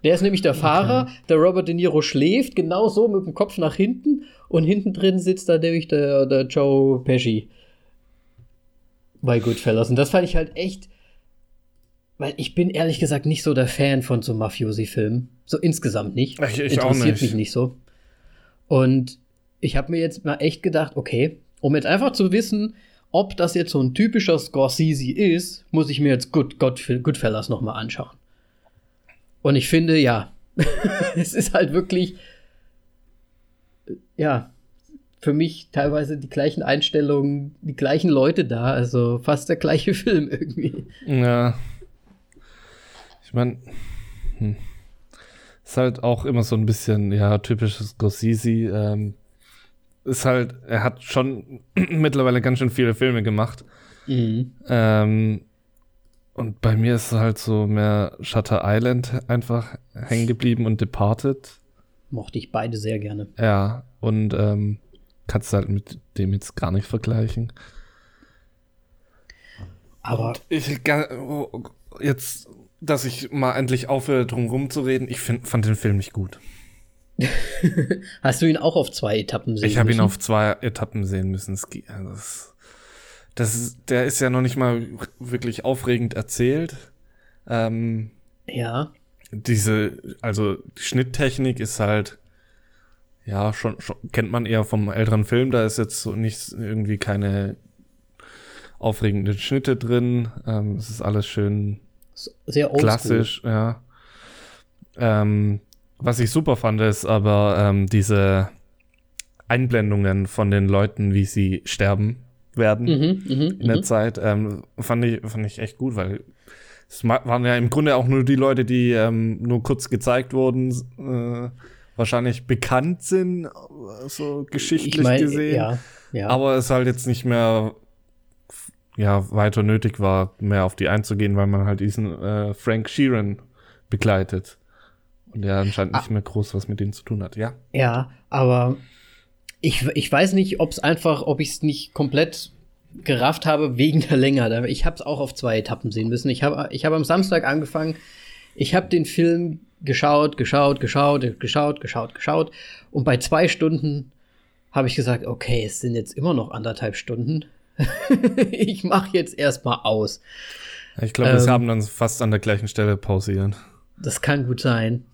der ist nämlich der Fahrer, okay. der Robert De Niro schläft, genau so mit dem Kopf nach hinten und hinten drin sitzt da nämlich der, der Joe Pesci bei Goodfellas. Und das fand ich halt echt, weil ich bin ehrlich gesagt nicht so der Fan von so Mafiosi-Filmen. So insgesamt nicht. Ich, ich Interessiert nicht. mich nicht so. Und ich habe mir jetzt mal echt gedacht, okay, um jetzt einfach zu wissen, ob das jetzt so ein typischer Scorsese ist, muss ich mir jetzt Good, God, Goodfellas noch mal anschauen. Und ich finde, ja, es ist halt wirklich, ja, für mich teilweise die gleichen Einstellungen, die gleichen Leute da, also fast der gleiche Film irgendwie. Ja. Ich meine, hm. ist halt auch immer so ein bisschen, ja, typisches Gossisi. Ähm, ist halt, er hat schon mittlerweile ganz schön viele Filme gemacht. Mhm. Ähm, und bei mir ist halt so mehr Shutter Island einfach hängen geblieben und Departed. Mochte ich beide sehr gerne. Ja, und ähm, kannst du halt mit dem jetzt gar nicht vergleichen. Aber. ich, jetzt, dass ich mal endlich aufhöre, drum rumzureden, ich find, fand den Film nicht gut. Hast du ihn auch auf zwei Etappen sehen Ich habe ihn auf zwei Etappen sehen müssen. Es, also das ist, der ist ja noch nicht mal wirklich aufregend erzählt. Ähm, ja. Diese, also die Schnitttechnik ist halt, ja, schon, schon kennt man eher vom älteren Film. Da ist jetzt so nicht irgendwie keine aufregenden Schnitte drin. Ähm, es ist alles schön sehr klassisch, ja. Ähm, was ich super fand, ist aber ähm, diese Einblendungen von den Leuten, wie sie sterben werden mhm, mh, in der mh. Zeit. Ähm, fand, ich, fand ich echt gut, weil es waren ja im Grunde auch nur die Leute, die ähm, nur kurz gezeigt wurden, äh, wahrscheinlich bekannt sind, so geschichtlich ich mein, gesehen. Ja, ja. Aber es halt jetzt nicht mehr ja, weiter nötig war, mehr auf die einzugehen, weil man halt diesen äh, Frank Sheeran begleitet. Und der anscheinend ah. nicht mehr groß was mit denen zu tun hat, ja? Ja, aber ich, ich weiß nicht, ob es einfach, ob ich es nicht komplett gerafft habe wegen der Länge. Ich habe es auch auf zwei Etappen sehen müssen. Ich habe ich hab am Samstag angefangen. Ich habe den Film geschaut, geschaut, geschaut, geschaut, geschaut, geschaut. Und bei zwei Stunden habe ich gesagt, okay, es sind jetzt immer noch anderthalb Stunden. ich mache jetzt erstmal aus. Ich glaube, ähm, wir haben dann fast an der gleichen Stelle pausieren. Das kann gut sein.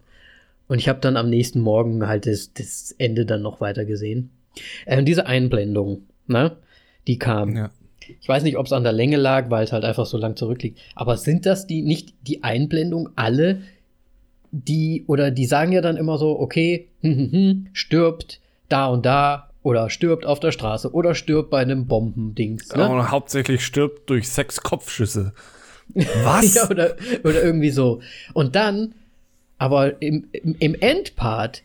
Und ich habe dann am nächsten Morgen halt das, das Ende dann noch weiter gesehen. Äh, diese Einblendung, ne, die kam. Ja. Ich weiß nicht, ob es an der Länge lag, weil es halt einfach so lang zurückliegt. Aber sind das die nicht die Einblendung alle, die oder die sagen ja dann immer so, okay, hm, hm, hm, stirbt da und da oder stirbt auf der Straße oder stirbt bei einem Bombendings. Ne? Aber hauptsächlich stirbt durch sechs Kopfschüsse. Was? ja, oder, oder irgendwie so. Und dann, aber im, im, im Endpart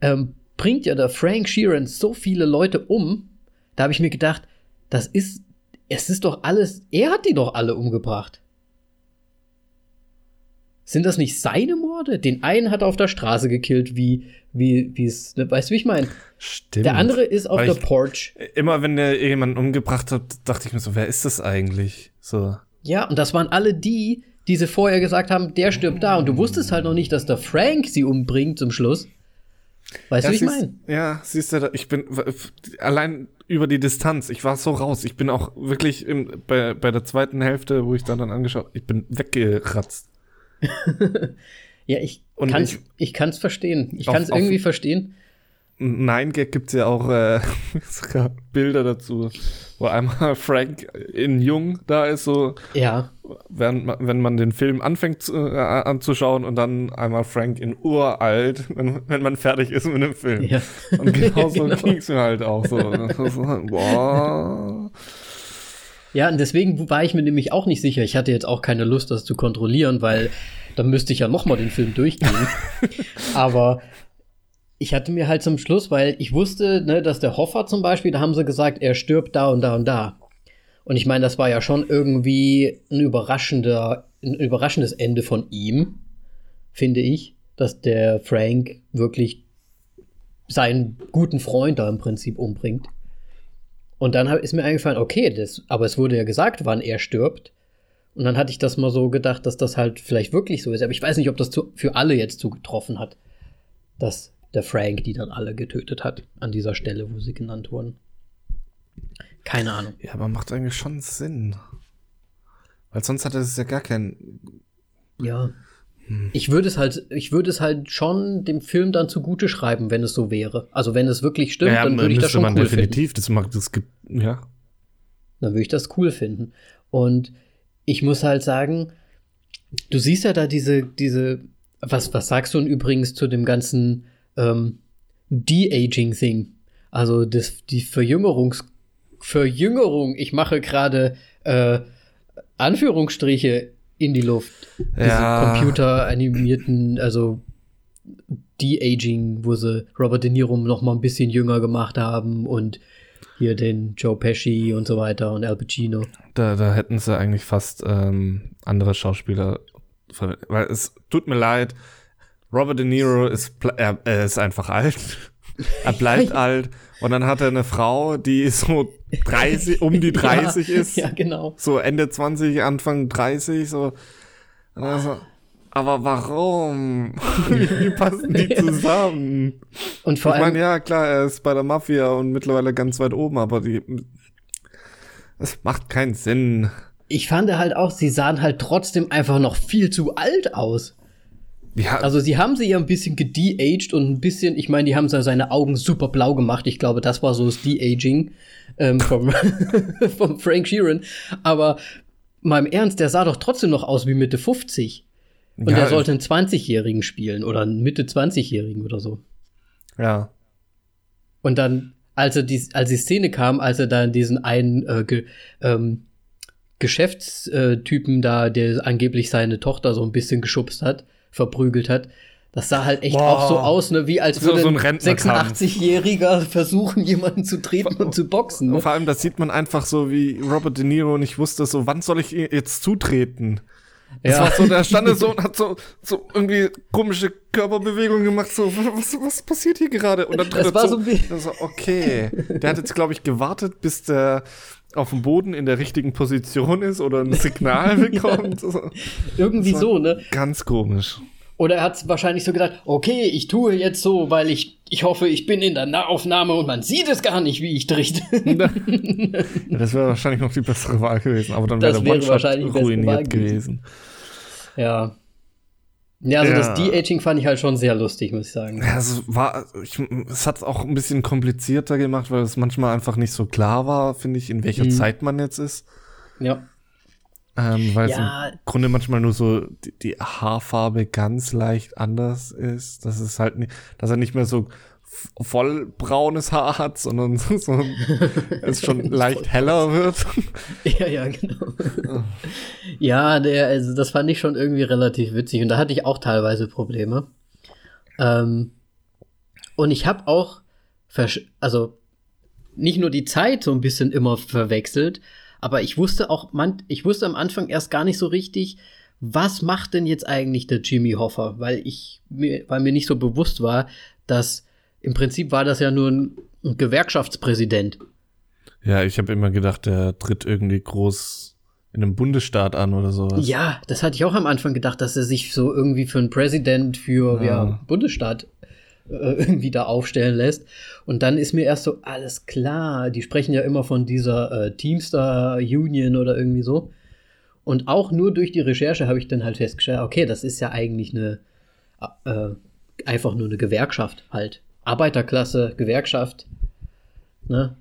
ähm, bringt ja der Frank Sheeran so viele Leute um. Da habe ich mir gedacht, das ist, es ist doch alles, er hat die doch alle umgebracht. Sind das nicht seine Morde? Den einen hat er auf der Straße gekillt, wie, wie, wie es, ne, weißt du, wie ich meine? Stimmt. Der andere ist auf Weil der ich- Porch. Immer wenn der jemanden umgebracht hat, dachte ich mir so, wer ist das eigentlich? So. Ja, und das waren alle die, die sie vorher gesagt haben, der stirbt da. Und du wusstest halt noch nicht, dass der Frank sie umbringt zum Schluss. Weißt du, wie ich meine? Ja, siehst du, ich bin allein über die Distanz, ich war so raus. Ich bin auch wirklich im, bei, bei der zweiten Hälfte, wo ich dann, dann angeschaut, ich bin weggeratzt. Ja, ich Und kann's, ich- ich kann's verstehen. Ich kann's auf- irgendwie verstehen. Nein, Gag gibt's ja auch äh, sogar Bilder dazu, wo einmal Frank in Jung da ist, so Ja. während man, wenn man den Film anfängt zu, äh, anzuschauen und dann einmal Frank in uralt, wenn, wenn man fertig ist mit dem Film. ja. Und genau so Genau. ging's mir halt auch so. so boah. Ja, und deswegen war ich mir nämlich auch nicht sicher. Ich hatte jetzt auch keine Lust, das zu kontrollieren, weil dann müsste ich ja noch mal den Film durchgehen. Aber ich hatte mir halt zum Schluss, weil ich wusste, ne, dass der Hoffer zum Beispiel, da haben sie gesagt, er stirbt da und da und da. Und ich meine, das war ja schon irgendwie ein überraschender, ein überraschendes Ende von ihm, finde ich, dass der Frank wirklich seinen guten Freund da im Prinzip umbringt. Und dann ist mir eingefallen, okay, das, aber es wurde ja gesagt, wann er stirbt. Und dann hatte ich das mal so gedacht, dass das halt vielleicht wirklich so ist. Aber ich weiß nicht, ob das zu, für alle jetzt zugetroffen hat, dass der Frank die dann alle getötet hat, an dieser Stelle, wo sie genannt wurden. Keine Ahnung. Ja, aber macht eigentlich schon Sinn. Weil sonst hatte es ja gar keinen. Ja. Ich würde es halt, ich würde es halt schon dem Film dann zugute schreiben, wenn es so wäre. Also wenn es wirklich stimmt, dann würde ich das schon man cool finden. definitiv. Das mag, das gibt, ja. dann würde ich das cool finden. Und ich muss halt sagen, du siehst ja da diese, diese, was, was sagst du denn übrigens zu dem ganzen ähm, De-Aging-Thing? Also das, die Verjüngerungs, Verjüngerung, ich mache gerade äh, Anführungsstriche in die Luft. Diese Ja. computeranimierten, also De-Aging, wo sie Robert De Niro noch mal ein bisschen jünger gemacht haben und hier den Joe Pesci und so weiter und Al Pacino. Da, da hätten sie eigentlich fast ähm, andere Schauspieler verwendet. Weil es tut mir leid, Robert De Niro ist, er, er ist einfach alt. Er bleibt alt. Und dann hat er eine Frau, die so 30, um die 30 ja, ist. Ja, genau. So Ende 20, Anfang 30, so. Und dann so, aber warum? wie, passen die zusammen? Und vor ich meine, allem, ja, klar, er ist bei der Mafia und mittlerweile ganz weit oben, aber die. Es macht keinen Sinn. ich fand halt auch, sie sahen halt trotzdem einfach noch viel zu alt aus. Ja, Also sie haben sie ja ein bisschen gede-aged und ein bisschen, ich meine, die haben seine Augen super blau gemacht. Ich glaube, das war so das De-Aging ähm, vom, vom Frank Sheeran. Aber mal im Ernst, der sah doch trotzdem noch aus wie Mitte 50. Und ja, der sollte einen 20-Jährigen spielen oder einen Mitte 20-Jährigen oder so. Ja. Und dann, als er die, als die Szene kam, als er dann diesen einen äh, ge, ähm, Geschäftstypen da, der angeblich seine Tochter so ein bisschen geschubst hat, verprügelt hat, das sah halt echt Boah. auch so aus, ne, wie als So- würde so ein ein Rentnerkampf. 86-Jähriger versuchen, jemanden zu treten und zu boxen. Und Ne? vor allem, das sieht man einfach so wie Robert De Niro und ich wusste so, wann soll ich jetzt zutreten? Das Ja. war so, der stand so und hat so, so irgendwie komische Körperbewegungen gemacht, so, was, was passiert hier gerade? Und dann tritt Das war so so, okay. Der hat jetzt, glaube ich, gewartet, bis der auf dem Boden in der richtigen Position ist oder ein Signal bekommt. so. Irgendwie so, ne? Ganz komisch. Oder er hat wahrscheinlich so gedacht, okay, ich tue jetzt so, weil ich, ich hoffe, ich bin in der Nahaufnahme und man sieht es gar nicht, wie ich trete. Ja, das wäre wahrscheinlich noch die bessere Wahl gewesen, aber dann wäre der wahrscheinlich ruiniert gewesen. gewesen. ja. Ja, also Ja. das De-Aging fand ich halt schon sehr lustig, muss ich sagen. Ja, es war, ich, es hat es auch ein bisschen komplizierter gemacht, weil es manchmal einfach nicht so klar war, finde ich, in welcher Mhm. Zeit man jetzt ist. Ja. Ähm, weil Ja. es im Grunde manchmal nur so die, die Haarfarbe ganz leicht anders ist. Das ist halt dass er nicht mehr so voll braunes Haar hat, sondern so es schon leicht heller wird. Ja, ja, genau. ja, der, also das fand ich schon irgendwie relativ witzig und da hatte ich auch teilweise Probleme. Ähm, und ich habe auch, also nicht nur die Zeit so ein bisschen immer verwechselt, aber ich wusste auch, man, ich wusste am Anfang erst gar nicht so richtig, was macht denn jetzt eigentlich der Jimmy Hoffa, weil ich mir, weil mir nicht so bewusst war, dass im Prinzip war das ja nur ein, ein Gewerkschaftspräsident. Ja, ich habe immer gedacht, der tritt irgendwie groß in einem Bundesstaat an oder sowas. Ja, das hatte ich auch am Anfang gedacht, dass er sich so irgendwie für einen Präsident für ja. ja Bundesstaat irgendwie da aufstellen lässt. Und dann ist mir erst so, alles klar, die sprechen ja immer von dieser äh, Teamstar Union oder irgendwie so. Und auch nur durch die Recherche habe ich dann halt festgestellt, okay, das ist ja eigentlich eine äh, einfach nur eine Gewerkschaft halt. Arbeiterklasse, Gewerkschaft, ne?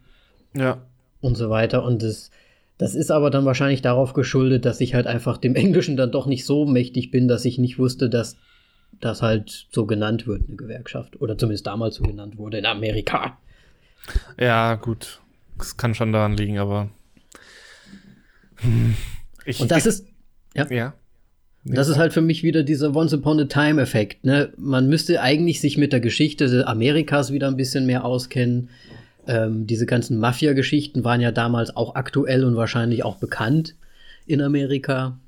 Ja. Und so weiter. Und das, das ist aber dann wahrscheinlich darauf geschuldet, dass ich halt einfach dem Englischen dann doch nicht so mächtig bin, dass ich nicht wusste, dass das halt so genannt wird, eine Gewerkschaft. Oder zumindest damals so genannt wurde in Amerika. Ja, gut. Das kann schon daran liegen, aber. Ich, Und das ich, ist. Ja. ja. Das ist halt für mich wieder dieser Once Upon a Time-Effekt. Ne? Man müsste eigentlich sich mit der Geschichte Amerikas wieder ein bisschen mehr auskennen. Ähm, diese ganzen Mafia-Geschichten waren ja damals auch aktuell und wahrscheinlich auch bekannt in Amerika.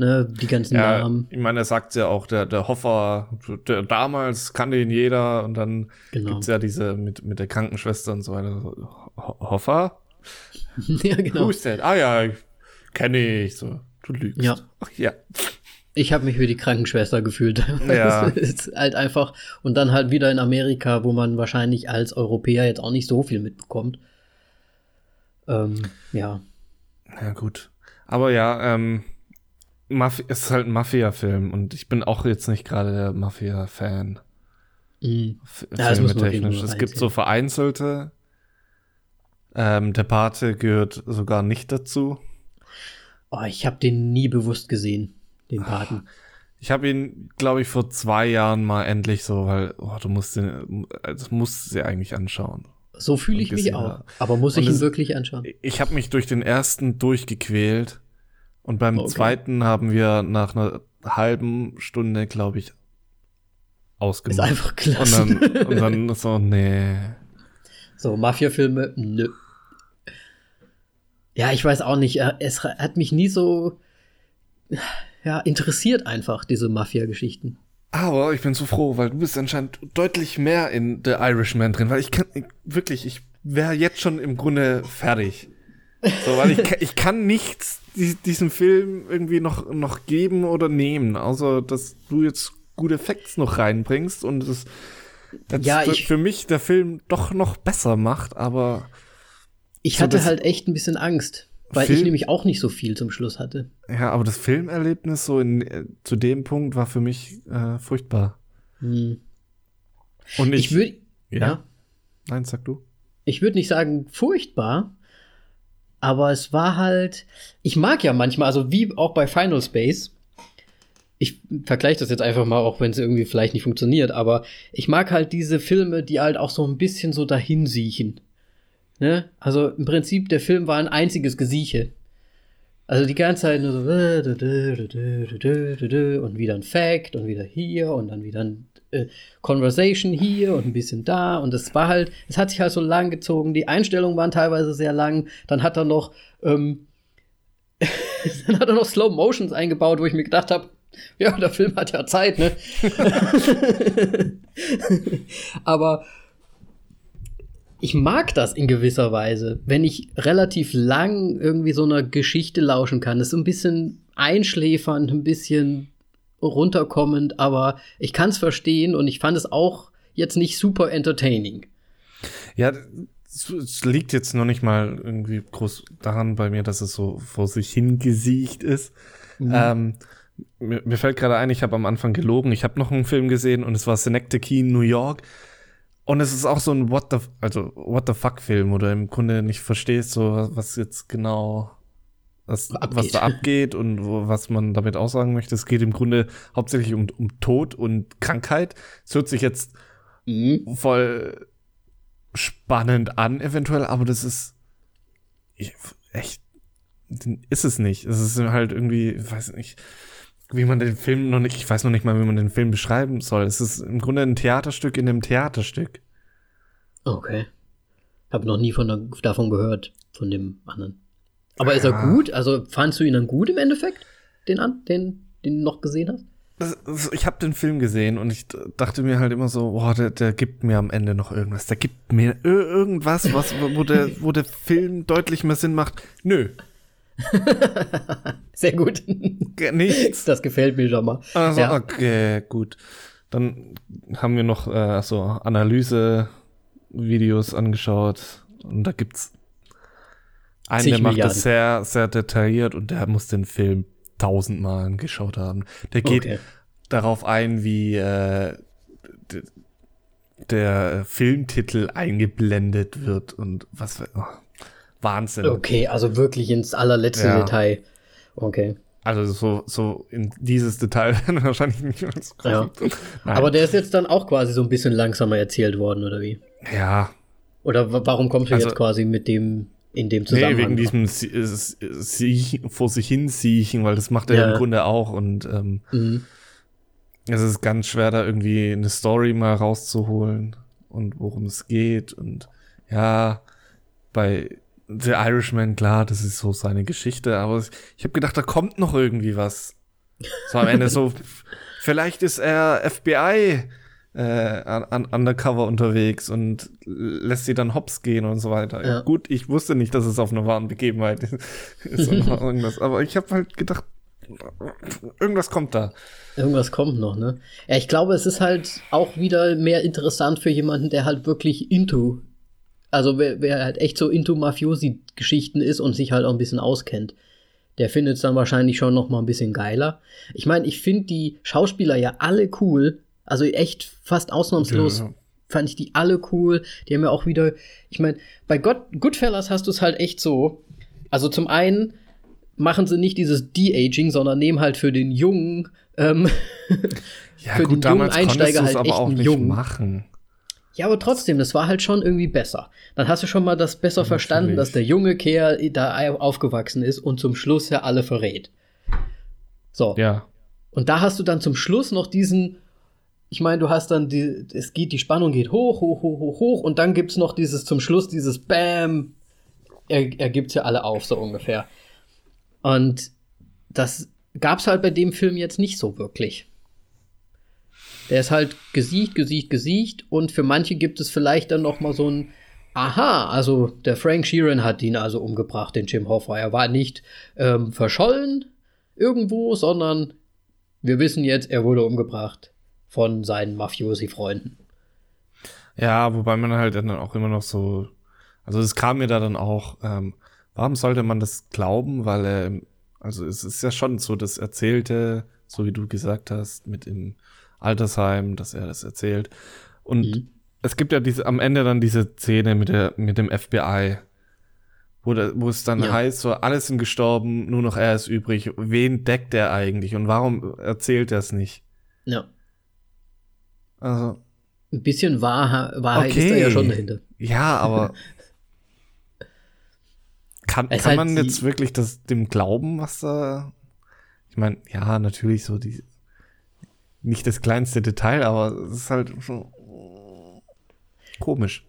Ne? Die ganzen ja, Namen. Ich meine, er sagt ja auch, der, der Hoffer, der, damals kannte ihn jeder und dann genau. gibt es ja diese mit, mit der Krankenschwester und so weiter. Hoffer? ja, genau. Who's that? Ah ja, kenne ich. So. Du lügst. Ja. Ach, ja. Ich habe mich wie die Krankenschwester gefühlt. Ja. ist halt einfach. Und dann halt wieder in Amerika, wo man wahrscheinlich als Europäer jetzt auch nicht so viel mitbekommt. Ähm, ja. Ja, gut. Aber ja, ähm, Maf es ist halt ein Mafia-Film und ich bin auch jetzt nicht gerade der Mafia-Fan. Mhm. Ja, Filmetechnisch. Es gibt so vereinzelte. Ähm, der Pate gehört sogar nicht dazu. Oh, ich habe den nie bewusst gesehen, den Paten. Ich habe ihn, glaube ich, vor zwei Jahren mal endlich so, weil oh, du musst den, das musst du eigentlich anschauen. So fühle ich mich auch. Aber muss ich ihn es, wirklich anschauen? Ich habe mich durch den ersten durchgequält und beim okay. zweiten haben wir nach einer halben Stunde, glaube ich, ausgemacht. Ist einfach klasse. Und dann, und dann so, nee. So, Mafia-Filme, nö. Ja, ich weiß auch nicht. Äh, es hat mich nie so ja, interessiert einfach, diese Mafia-Geschichten. Aber ich bin so froh, weil du bist anscheinend deutlich mehr in The Irishman drin, weil ich kann wirklich, ich wäre jetzt schon im Grunde fertig. So, weil ich, ich kann nichts diesem Film irgendwie noch, noch geben oder nehmen, außer dass du jetzt gute Facts noch reinbringst und das, das ja, ich, für mich der Film doch noch besser macht, aber ich so hatte halt echt ein bisschen Angst, weil Film ich nämlich auch nicht so viel zum Schluss hatte. Ja, aber das Filmerlebnis so in, äh, zu dem Punkt war für mich äh, furchtbar. Hm. Und ich, ich würde ja? ja. Nein, sag du. Ich würde nicht sagen furchtbar, aber es war halt. Ich mag ja manchmal, also wie auch bei Final Space. Ich vergleiche das jetzt einfach mal, auch wenn es irgendwie vielleicht nicht funktioniert, aber ich mag halt diese Filme, die halt auch so ein bisschen so dahin siechen. Ne? Also im Prinzip, der Film war ein einziges Gesieche. Also die ganze Zeit nur so und wieder ein Fact und wieder hier und dann wieder ein äh, Conversation hier und ein bisschen da und es war halt, es hat sich halt so lang gezogen. Die Einstellungen waren teilweise sehr lang. Dann hat er noch, ähm, dann hat er noch Slow Motions eingebaut, wo ich mir gedacht habe, ja, der Film hat ja Zeit, ne? Aber ich mag das in gewisser Weise, wenn ich relativ lang irgendwie so einer Geschichte lauschen kann. Das ist ein bisschen einschläfernd, ein bisschen runterkommend, aber ich kann es verstehen und ich fand es auch jetzt nicht super entertaining. Ja, es liegt jetzt noch nicht mal irgendwie groß daran bei mir, dass es so vor sich hingesiegt ist. Mhm. Ähm, mir, mir, fällt gerade ein, ich habe am Anfang gelogen. Ich habe noch einen Film gesehen und es war Synecdoche in New York. Und es ist auch so ein What the, also What the fuck Film, wo du im Grunde nicht verstehst, so was jetzt genau, was, was da abgeht und wo, was man damit aussagen möchte. Es geht im Grunde hauptsächlich um, um Tod und Krankheit. Es hört sich jetzt mhm. voll spannend an, eventuell, aber das ist echt, ist es nicht. Es ist halt irgendwie, weiß nicht, wie man den Film noch nicht, ich weiß noch nicht mal, wie man den Film beschreiben soll. Es ist im Grunde ein Theaterstück in einem Theaterstück. Okay. Hab noch nie von davon gehört, von dem anderen. Aber ja. ist er gut? Also fandst du ihn dann gut im Endeffekt? Den an, den, den du noch gesehen hast? Das, ich habe den Film gesehen und ich dachte mir halt immer so, boah, der, der gibt mir am Ende noch irgendwas. Der gibt mir irgendwas, was, wo der, wo der Film deutlich mehr Sinn macht. Nö. Sehr gut. Nichts. Das gefällt mir schon mal. Also, ja. okay, gut. Dann haben wir noch äh, so Analyse-Videos angeschaut und da gibt's einen, der macht Milliarden. das sehr, sehr detailliert und der muss den Film tausendmal geschaut haben. Der geht okay. darauf ein, wie äh, der Filmtitel eingeblendet wird und was oh, Wahnsinn. Okay, also wirklich ins allerletzte ja. Detail. Okay. Also so, so in dieses Detail wahrscheinlich nicht mehr so ja. Aber der ist jetzt dann auch quasi so ein bisschen langsamer erzählt worden, oder wie? Ja. Oder warum kommst du also, jetzt quasi mit dem in dem Zusammenhang. Nee, wegen diesem Sie vor sich hin siechen, weil das macht er ja. im Grunde auch und ähm, mhm. es ist ganz schwer, da irgendwie eine Story mal rauszuholen und worum es geht und ja, bei The Irishman, klar, das ist so seine Geschichte, aber ich habe gedacht, da kommt noch irgendwie was. So am Ende so, vielleicht ist er FBI äh, un undercover unterwegs und lässt sie dann hops gehen und so weiter. Ja. Gut, ich wusste nicht, dass es auf einer wahren Begebenheit ist oder irgendwas, aber ich habe halt gedacht, irgendwas kommt da. Irgendwas kommt noch, ne? Ja, ich glaube, es ist halt auch wieder mehr interessant für jemanden, der halt wirklich into, also wer, wer halt echt so into Mafiosi-Geschichten ist und sich halt auch ein bisschen auskennt. Der findet es dann wahrscheinlich schon noch mal ein bisschen geiler. Ich meine, ich finde die Schauspieler ja alle cool, also echt fast ausnahmslos ja. fand ich die alle cool. Die haben ja auch wieder, ich meine, bei God Goodfellas hast du es halt echt so. Also zum einen machen sie nicht dieses De-Aging, sondern nehmen halt für den jungen, ähm, ja, für gut, den jungen Einsteiger halt aber echt einen jungen. machen. Ja, aber trotzdem, das war halt schon irgendwie besser. Dann hast du schon mal das besser ja, verstanden, dass der junge Kerl da aufgewachsen ist und zum Schluss ja alle verrät. So. Ja. Und da hast du dann zum Schluss noch diesen ich meine, du hast dann die, es geht, die Spannung geht hoch, hoch, hoch, hoch, hoch und dann gibt's noch dieses zum Schluss, dieses Bam, er, er gibt's ja alle auf, so ungefähr. Und das gab's halt bei dem Film jetzt nicht so wirklich. Der ist halt gesiegt, gesiegt, gesiegt und für manche gibt es vielleicht dann noch mal so ein Aha, also der Frank Sheeran hat ihn also umgebracht, den Jim Hoffa. Er war nicht ähm, verschollen irgendwo, sondern wir wissen jetzt, er wurde umgebracht von seinen Mafiosi-Freunden. Ja, wobei man halt dann auch immer noch so, also es kam mir da dann auch, ähm, warum sollte man das glauben? Weil er, also es ist ja schon so das Erzählte, so wie du gesagt hast, mit dem Altersheim, dass er das erzählt. Und mhm. es gibt ja diese, am Ende dann diese Szene mit der, mit dem FBI, wo, da, wo es dann ja. heißt, so, alle sind gestorben, nur noch er ist übrig. Wen deckt er eigentlich und warum erzählt er es nicht? Ja. Also. Ein bisschen Wahr Wahrheit okay. ist da ja schon dahinter. Ja, aber. kann, kann halt man jetzt wirklich das, dem glauben, was da. Ich meine, ja, natürlich so die. Nicht das kleinste Detail, aber es ist halt schon komisch.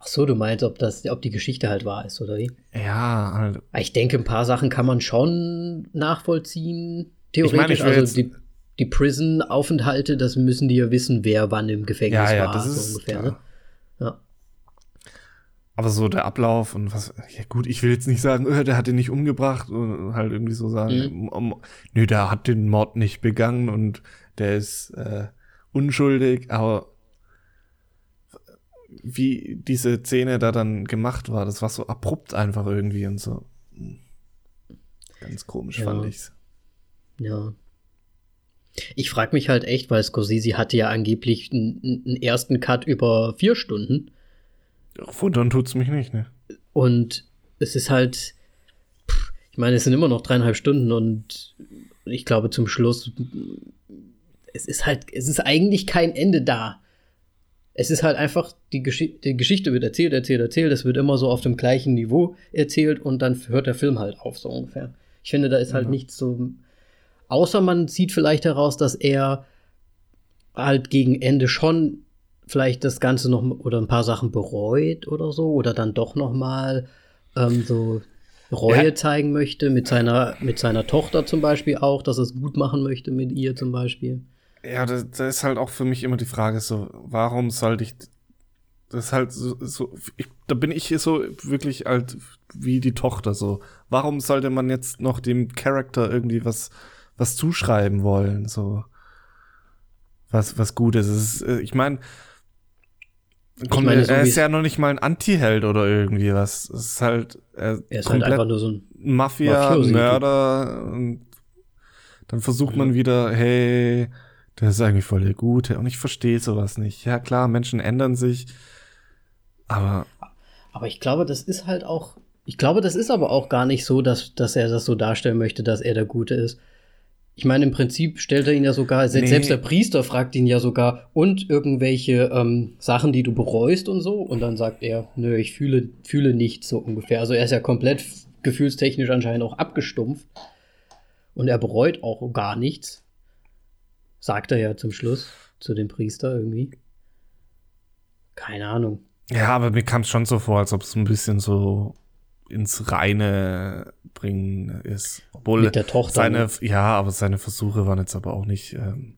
Ach so, du meinst, ob das, ob die Geschichte halt wahr ist, oder wie? Ja. Halt. Ich denke, ein paar Sachen kann man schon nachvollziehen. Theoretisch. Ich meine, ich also die, die Prison-Aufenthalte, das müssen die ja wissen, wer wann im Gefängnis ja, ja, war, das ist, so ungefähr. Ne? Ja. Aber so der Ablauf und was, ja gut, ich will jetzt nicht sagen, oh, der hat ihn nicht umgebracht und halt irgendwie so sagen, mhm. um, nö, der hat den Mord nicht begangen und der ist äh, unschuldig, aber wie diese Szene da dann gemacht war, das war so abrupt einfach irgendwie und so. Ganz komisch ja. fand ich's. Ja. Ich frage mich halt echt, weil Scorsese hatte ja angeblich einen, einen ersten Cut über vier Stunden. Wundern tut's mich nicht, ne? Und es ist halt, ich meine, es sind immer noch dreieinhalb Stunden und ich glaube zum Schluss, es ist halt, es ist eigentlich kein Ende da. es ist halt einfach, die, Gesch die Geschichte wird erzählt, erzählt, erzählt, es wird immer so auf dem gleichen Niveau erzählt und dann hört der Film halt auf, so ungefähr. Ich finde, da ist halt ja. nichts so. Außer man sieht vielleicht heraus, dass er halt gegen Ende schon vielleicht das Ganze noch oder ein paar Sachen bereut oder so oder dann doch noch mal ähm, so Reue ja. zeigen möchte mit seiner mit seiner Tochter zum Beispiel auch, dass er es gut machen möchte mit ihr zum Beispiel. Ja, da, da ist halt auch für mich immer die Frage so, warum sollte ich das ist halt so, so ich, da bin ich so wirklich halt wie die Tochter so. Warum sollte man jetzt noch dem Charakter irgendwie was was zuschreiben wollen so? Was was Gutes ist. Äh, ich meine, Komm, meine, so er ist ja noch nicht mal ein Anti-Held oder irgendwie was. Es ist halt, er, er ist halt einfach nur so ein Mafia, Mörder. Und dann versucht man wieder, hey, der ist eigentlich voll der Gute. Und ich verstehe sowas nicht. Ja, klar, Menschen ändern sich. Aber. Aber ich glaube, das ist halt auch. Ich glaube, das ist aber auch gar nicht so, dass, dass er das so darstellen möchte, dass er der Gute ist. Ich meine, im Prinzip stellt er ihn ja sogar, nee. selbst der Priester fragt ihn ja sogar, und irgendwelche ähm, Sachen, die du bereust und so. Und dann sagt er, nö, ich fühle, fühle nichts so ungefähr. Also er ist ja komplett gefühlstechnisch anscheinend auch abgestumpft. Und er bereut auch gar nichts. Sagt er ja zum Schluss zu dem Priester irgendwie. Keine Ahnung. Ja, aber mir kam es schon so vor, als ob es ein bisschen so ins Reine bringen ist. Obwohl Mit der Tochter. Seine, ne? ja, aber seine Versuche waren jetzt aber auch nicht ähm,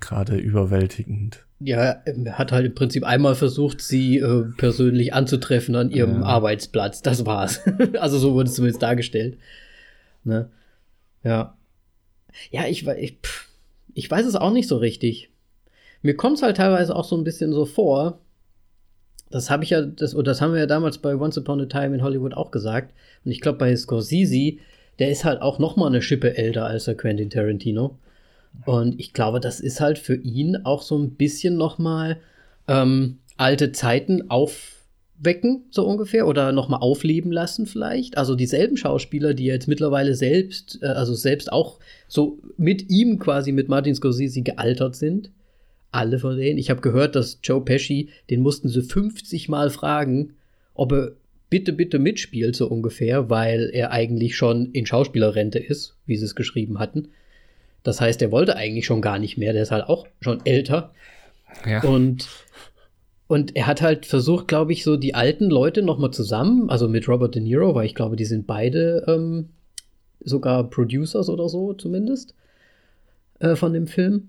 gerade überwältigend. Ja, er hat halt im Prinzip einmal versucht, sie äh, persönlich anzutreffen an ihrem ja. Arbeitsplatz. Das war's. also so wurde es zumindest dargestellt. Ne? Ja. Ja, ich, ich, ich weiß es auch nicht so richtig. Mir kommt es halt teilweise auch so ein bisschen so vor, das habe ich ja, das, oder das haben wir ja damals bei Once Upon a Time in Hollywood auch gesagt. Und ich glaube, bei Scorsese, der ist halt auch noch mal eine Schippe älter als der Quentin Tarantino. Und ich glaube, das ist halt für ihn auch so ein bisschen noch mal ähm, alte Zeiten aufwecken, so ungefähr, oder noch mal aufleben lassen vielleicht. Also dieselben Schauspieler, die jetzt mittlerweile selbst, äh, also selbst auch so mit ihm quasi, mit Martin Scorsese gealtert sind alle von denen. Ich habe gehört, dass Joe Pesci, den mussten sie 50 Mal fragen, ob er bitte, bitte mitspielt, so ungefähr, weil er eigentlich schon in Schauspielerrente ist, wie sie es geschrieben hatten. Das heißt, er wollte eigentlich schon gar nicht mehr, der ist halt auch schon älter. Ja. Und, und er hat halt versucht, glaube ich, so die alten Leute nochmal zusammen, also mit Robert De Niro, weil ich glaube, die sind beide ähm, sogar Producers oder so zumindest äh, von dem Film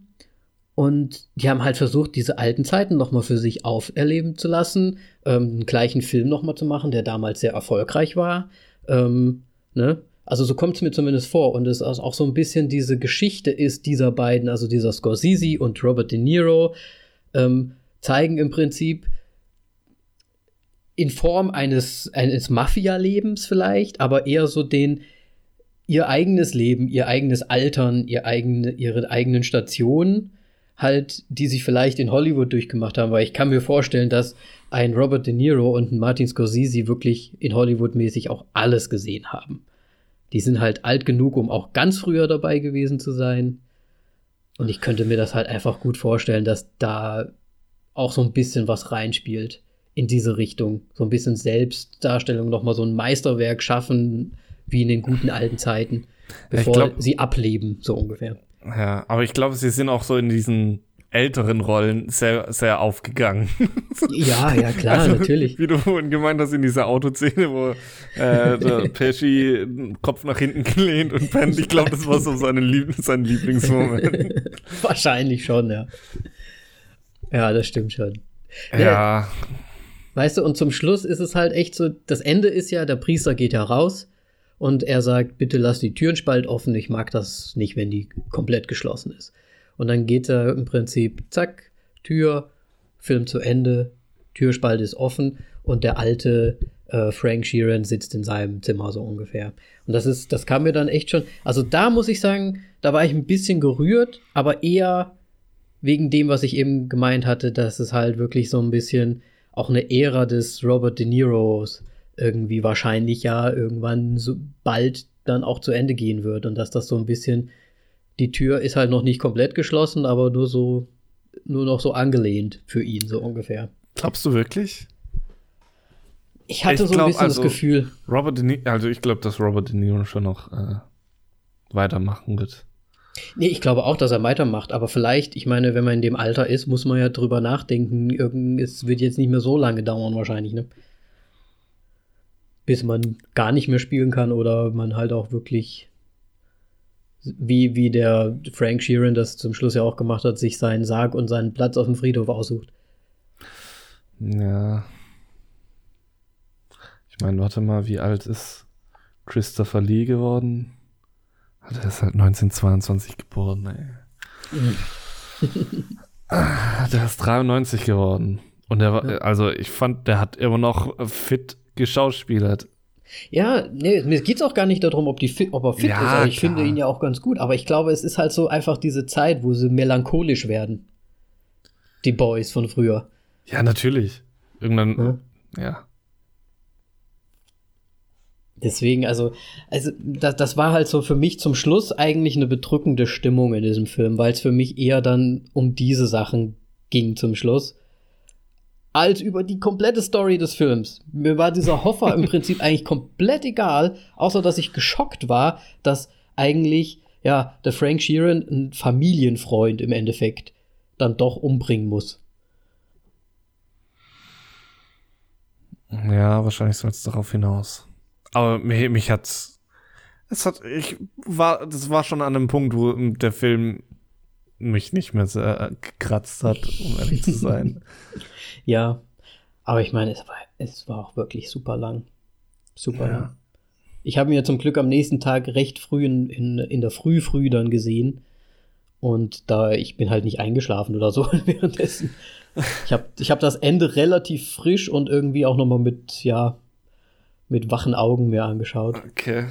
und die haben halt versucht, diese alten Zeiten nochmal für sich auferleben zu lassen, ähm, einen gleichen Film nochmal zu machen, der damals sehr erfolgreich war. Ähm, ne? Also so kommt es mir zumindest vor. Und es auch so ein bisschen diese Geschichte ist dieser beiden, also dieser Scorsese und Robert De Niro, ähm, zeigen im Prinzip in Form eines, eines Mafia-Lebens vielleicht, aber eher so den, ihr eigenes Leben, ihr eigenes Altern, ihr eigene, ihre eigenen Stationen halt, die sich vielleicht in Hollywood durchgemacht haben, weil ich kann mir vorstellen, dass ein Robert De Niro und ein Martin Scorsese wirklich in Hollywood mäßig auch alles gesehen haben. Die sind halt alt genug, um auch ganz früher dabei gewesen zu sein. Und ich könnte mir das halt einfach gut vorstellen, dass da auch so ein bisschen was reinspielt in diese Richtung. So ein bisschen Selbstdarstellung, nochmal so ein Meisterwerk schaffen, wie in den guten alten Zeiten, bevor glaub, sie ableben, so ungefähr. Ja, aber ich glaube, sie sind auch so in diesen älteren Rollen sehr, sehr aufgegangen. Ja, ja, klar, also, natürlich. Wie du vorhin gemeint hast, in dieser Autoszene, wo äh, der Pesci den Kopf nach hinten gelehnt und pennt. Ich glaube, das war so seine Lieb sein Lieblingsmoment. Wahrscheinlich schon, ja. Ja, das stimmt schon. Ja. ja. Weißt du, und zum Schluss ist es halt echt so, das Ende ist ja, der Priester geht ja raus und er sagt, bitte lass die Türen spalt offen, ich mag das nicht, wenn die komplett geschlossen ist. Und dann geht er im Prinzip, zack, Tür, Film zu Ende, Türspalt ist offen und der alte äh, Frank Sheeran sitzt in seinem Zimmer so ungefähr. Und das ist, das kam mir dann echt schon, also da muss ich sagen, da war ich ein bisschen gerührt, aber eher wegen dem, was ich eben gemeint hatte, dass es halt wirklich so ein bisschen auch eine Ära des Robert De Niros irgendwie wahrscheinlich ja irgendwann so bald dann auch zu Ende gehen wird und dass das so ein bisschen die Tür ist halt noch nicht komplett geschlossen, aber nur so nur noch so angelehnt für ihn, so ungefähr. Glaubst du wirklich? Ich hatte ich so ein bisschen also, das Gefühl. Robert De Niro, also ich glaube, dass Robert De Niro schon noch äh, weitermachen wird. Nee, ich glaube auch, dass er weitermacht, aber vielleicht, ich meine, wenn man in dem Alter ist, muss man ja drüber nachdenken. Irgend, es wird jetzt nicht mehr so lange dauern, wahrscheinlich, ne? Bis man gar nicht mehr spielen kann oder man halt auch wirklich, wie, wie der Frank Sheeran das zum Schluss ja auch gemacht hat, sich seinen Sarg und seinen Platz auf dem Friedhof aussucht. Ja. Ich meine, warte mal, wie alt ist Christopher Lee geworden? Der ist halt 1922 geboren, ey. der ist 93 geworden. Und der war, also ich fand, der hat immer noch fit geschauspielert. Ja, nee, mir geht's auch gar nicht darum, ob, die fit, ob er fit ja, ist. Also ich klar. finde ihn ja auch ganz gut. Aber ich glaube, es ist halt so einfach diese Zeit, wo sie melancholisch werden. Die Boys von früher. Ja, natürlich. Irgendwann, ja. ja. Deswegen, also, also das, das war halt so für mich zum Schluss eigentlich eine bedrückende Stimmung in diesem Film, weil es für mich eher dann um diese Sachen ging zum Schluss, als über die komplette Story des Films. Mir war dieser Hoffer im Prinzip eigentlich komplett egal, außer dass ich geschockt war, dass eigentlich, ja, der Frank Sheeran, ein Familienfreund im Endeffekt, dann doch umbringen muss. Ja, wahrscheinlich soll es darauf hinaus. Aber mich, mich hat's. Es hat, ich war, das war schon an einem Punkt, wo der Film mich nicht mehr sehr gekratzt hat, um ehrlich zu sein. ja, aber ich meine, es war, es war auch wirklich super lang. Super ja. lang. Ich habe mir zum Glück am nächsten Tag recht früh in, in, in der Früh früh dann gesehen. Und da, ich bin halt nicht eingeschlafen oder so währenddessen. Ich habe ich hab das Ende relativ frisch und irgendwie auch nochmal mit, ja, mit wachen Augen mir angeschaut. Okay.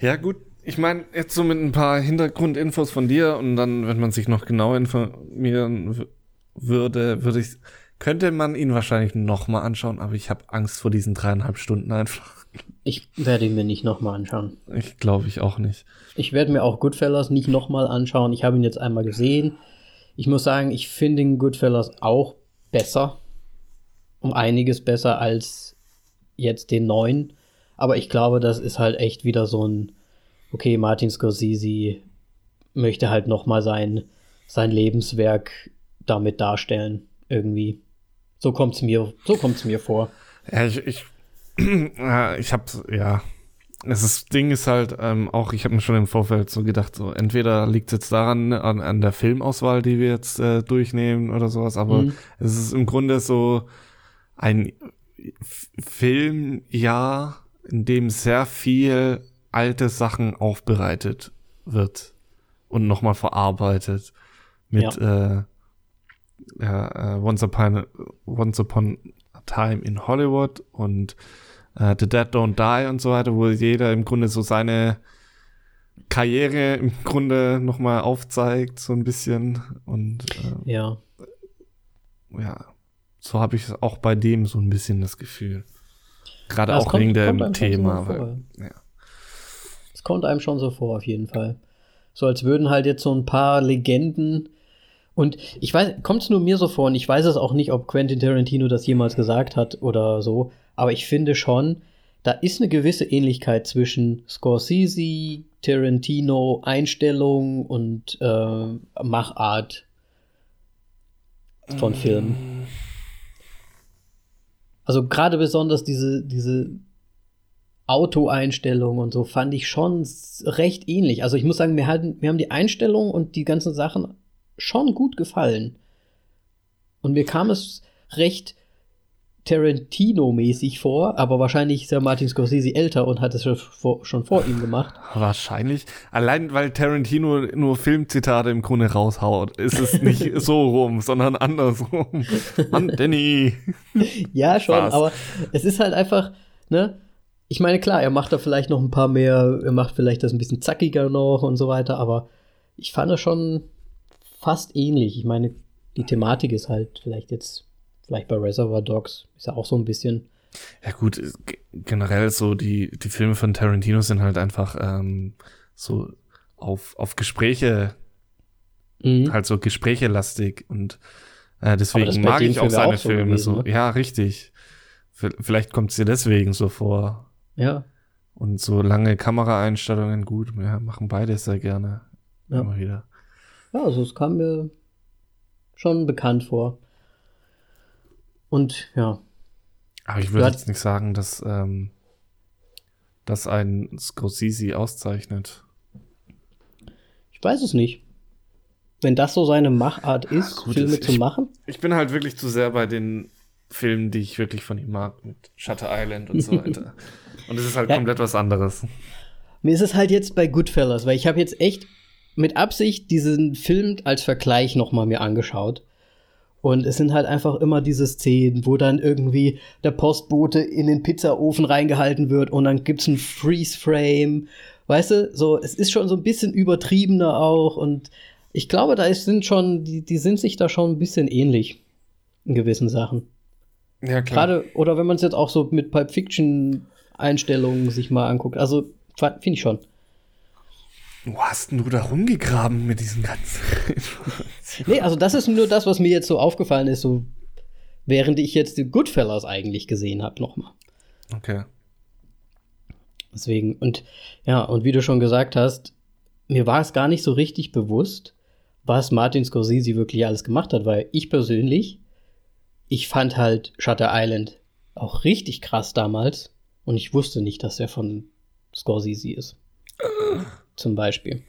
Ja, gut. Ich meine, jetzt so mit ein paar Hintergrundinfos von dir und dann, wenn man sich noch genau informieren würde, würde ich, könnte man ihn wahrscheinlich noch mal anschauen, aber ich habe Angst vor diesen dreieinhalb Stunden einfach. Ich werde ihn mir nicht noch mal anschauen. Ich glaube ich auch nicht. Ich werde mir auch Goodfellas nicht noch mal anschauen. Ich habe ihn jetzt einmal gesehen. Ich muss sagen, ich finde den Goodfellas auch besser. Um einiges besser als jetzt den neuen. Aber ich glaube, das ist halt echt wieder so ein, okay, Martin Scorsese möchte halt noch mal sein, sein Lebenswerk damit darstellen, irgendwie. So kommt's mir, so kommt's mir vor. Ja, ich, ich, ich hab's, ja. Das ist, Ding ist halt ähm, auch, ich habe mir schon im Vorfeld so gedacht, so entweder liegt es jetzt daran, an, an der Filmauswahl, die wir jetzt äh, durchnehmen oder sowas, aber mhm. es ist im Grunde so ein Filmjahr, in dem sehr viel alte Sachen aufbereitet wird und nochmal verarbeitet mit ja. Äh, uh, Once, Upon, Once Upon a Time in Hollywood und uh, The Dead Don't Die und so weiter, wo jeder im Grunde so seine Karriere im Grunde nochmal aufzeigt, so ein bisschen und äh, ja. Ja, so habe ich auch bei dem so ein bisschen das Gefühl. Gerade ja, auch kommt, wegen dem Thema. Weil, ja. Kommt einem schon so vor, auf jeden Fall. So als würden halt jetzt so ein paar Legenden. Und ich weiß, kommt es nur mir so vor, und ich weiß es auch nicht, ob Quentin Tarantino das jemals gesagt hat oder so, aber ich finde schon, da ist eine gewisse Ähnlichkeit zwischen Scorsese, Tarantino, Einstellung und äh, Machart von Filmen. Also gerade besonders diese, diese Auto-Einstellung und so fand ich schon recht ähnlich. Also ich muss sagen, mir, halt, mir haben die Einstellung und die ganzen Sachen schon gut gefallen. Und mir kam es recht Tarantino-mäßig vor, aber wahrscheinlich ist ja Martin Scorsese älter und hat es schon vor, schon vor ihm gemacht. Wahrscheinlich. Allein weil Tarantino nur Filmzitate im Grunde raushaut, ist es nicht so rum, sondern andersrum. Mann, Danny. ja, schon, Spaß. aber es ist halt einfach, ne? Ich meine, klar, er macht da vielleicht noch ein paar mehr, er macht vielleicht das ein bisschen zackiger noch und so weiter, aber ich fand es schon fast ähnlich. Ich meine, die Thematik ist halt vielleicht jetzt Vielleicht bei Reservoir Dogs ist ja auch so ein bisschen. Ja, gut, generell so die, die Filme von Tarantino sind halt einfach ähm, so auf, auf Gespräche mhm. halt so gesprächelastig und äh, deswegen mag ich auch seine auch so Filme gewesen, so. Ne? Ja, richtig. Vielleicht kommt es dir deswegen so vor. Ja. Und so lange Kameraeinstellungen, gut, ja, machen beide sehr gerne. Ja. Immer wieder. Ja, also es kam mir schon bekannt vor. Und ja. Aber ich würde jetzt nicht sagen, dass ähm, das ein Scorsese auszeichnet. Ich weiß es nicht. Wenn das so seine Machart ist, Gut, Filme zu machen. Ich bin halt wirklich zu sehr bei den Filmen, die ich wirklich von ihm mag, mit Shutter Island und so weiter. Und es ist halt ja. komplett was anderes. Mir ist es halt jetzt bei Goodfellas, weil ich habe jetzt echt mit Absicht diesen Film als Vergleich nochmal mir angeschaut. Und es sind halt einfach immer diese Szenen, wo dann irgendwie der Postbote in den Pizzaofen reingehalten wird und dann gibt's ein Freeze-Frame. Weißt du, so, es ist schon so ein bisschen übertriebener auch und ich glaube, da sind schon, die, die sind sich da schon ein bisschen ähnlich in gewissen Sachen. Ja, klar. Gerade, oder wenn man es jetzt auch so mit Pulp Fiction Einstellungen sich mal anguckt. Also, finde ich schon. Wo hast denn du da rumgegraben mit diesen ganzen Nee, also das ist nur das, was mir jetzt so aufgefallen ist, so während ich jetzt die Goodfellas eigentlich gesehen habe, nochmal. Okay. Deswegen, und ja, und wie du schon gesagt hast, mir war es gar nicht so richtig bewusst, was Martin Scorsese wirklich alles gemacht hat, weil ich persönlich, ich fand halt Shutter Island auch richtig krass damals und ich wusste nicht, dass er von Scorsese ist. Zum Beispiel.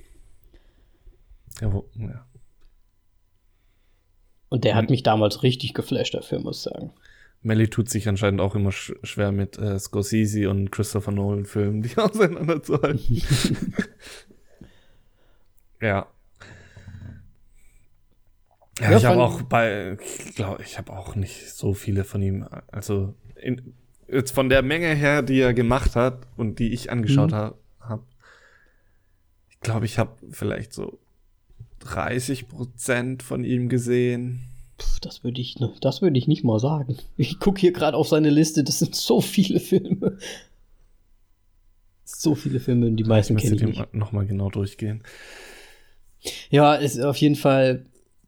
Ja, wo, ja. Und der hat mich damals richtig geflasht, Film, muss ich sagen. Melly tut sich anscheinend auch immer sch schwer mit äh, Scorsese und Christopher Nolan Filmen, die auseinanderzuhalten. ja. Ja, ja ich habe auch bei, ich glaube, ich habe auch nicht so viele von ihm. Also in, jetzt von der Menge her, die er gemacht hat und die ich angeschaut mhm. habe, hab, ich glaube, ich habe vielleicht so 30 Prozent von ihm gesehen. Puh, das würde ich, ne, das würde ich nicht mal sagen. Ich gucke hier gerade auf seine Liste. Das sind so viele Filme. So viele Filme, die meisten kenne ich nicht. Noch mal genau durchgehen. Ja, ist auf jeden Fall.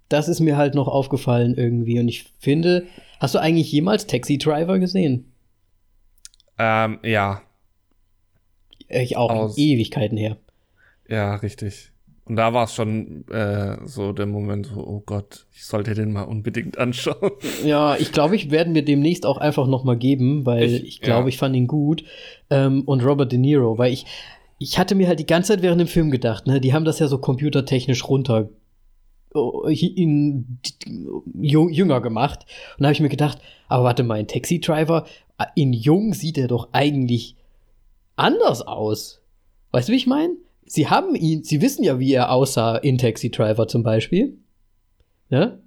Das ist mir halt noch aufgefallen irgendwie. Und ich finde, hast du eigentlich jemals Taxi Driver gesehen? Ähm, ja. Ich auch Aus, Ewigkeiten her. Ja, richtig. Und da war es schon äh, so der Moment, so, oh Gott, ich sollte den mal unbedingt anschauen. Ja, ich glaube, ich werde mir demnächst auch einfach noch mal geben, weil ich, ich glaube, ja. ich fand ihn gut. Ähm, und Robert De Niro, weil ich, ich hatte mir halt die ganze Zeit während dem Film gedacht, ne, die haben das ja so computertechnisch runter ihn jünger gemacht. Und da habe ich mir gedacht, aber warte mal, ein Taxi-Driver, äh, in jung sieht er doch eigentlich anders aus. Weißt du, wie ich meine? sie haben ihn, sie wissen ja, wie er aussah in Taxi Driver zum Beispiel. Ja?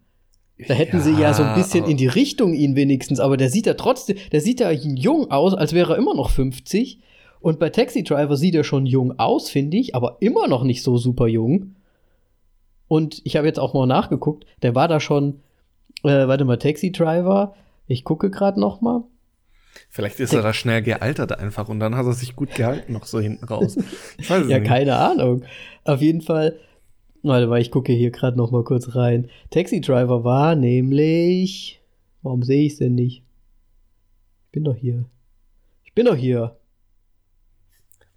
Da hätten ja, sie ja so ein bisschen in die Richtung ihn wenigstens, aber der sieht ja trotzdem, der sieht ja jung aus, als wäre er immer noch 50. Und bei Taxi Driver sieht er schon jung aus, finde ich, aber immer noch nicht so super jung. Und ich habe jetzt auch mal nachgeguckt, der war da schon, äh, warte mal, Taxi Driver, ich gucke gerade noch mal. Vielleicht ist er da schnell gealtert einfach und dann hat er sich gut gehalten, noch so hinten raus. Ich weiß ja, nicht. keine Ahnung. Auf jeden Fall, warte mal, ich gucke hier gerade noch mal kurz rein. Taxi Driver war nämlich, warum sehe ich es denn nicht? Ich bin doch hier. Ich bin doch hier.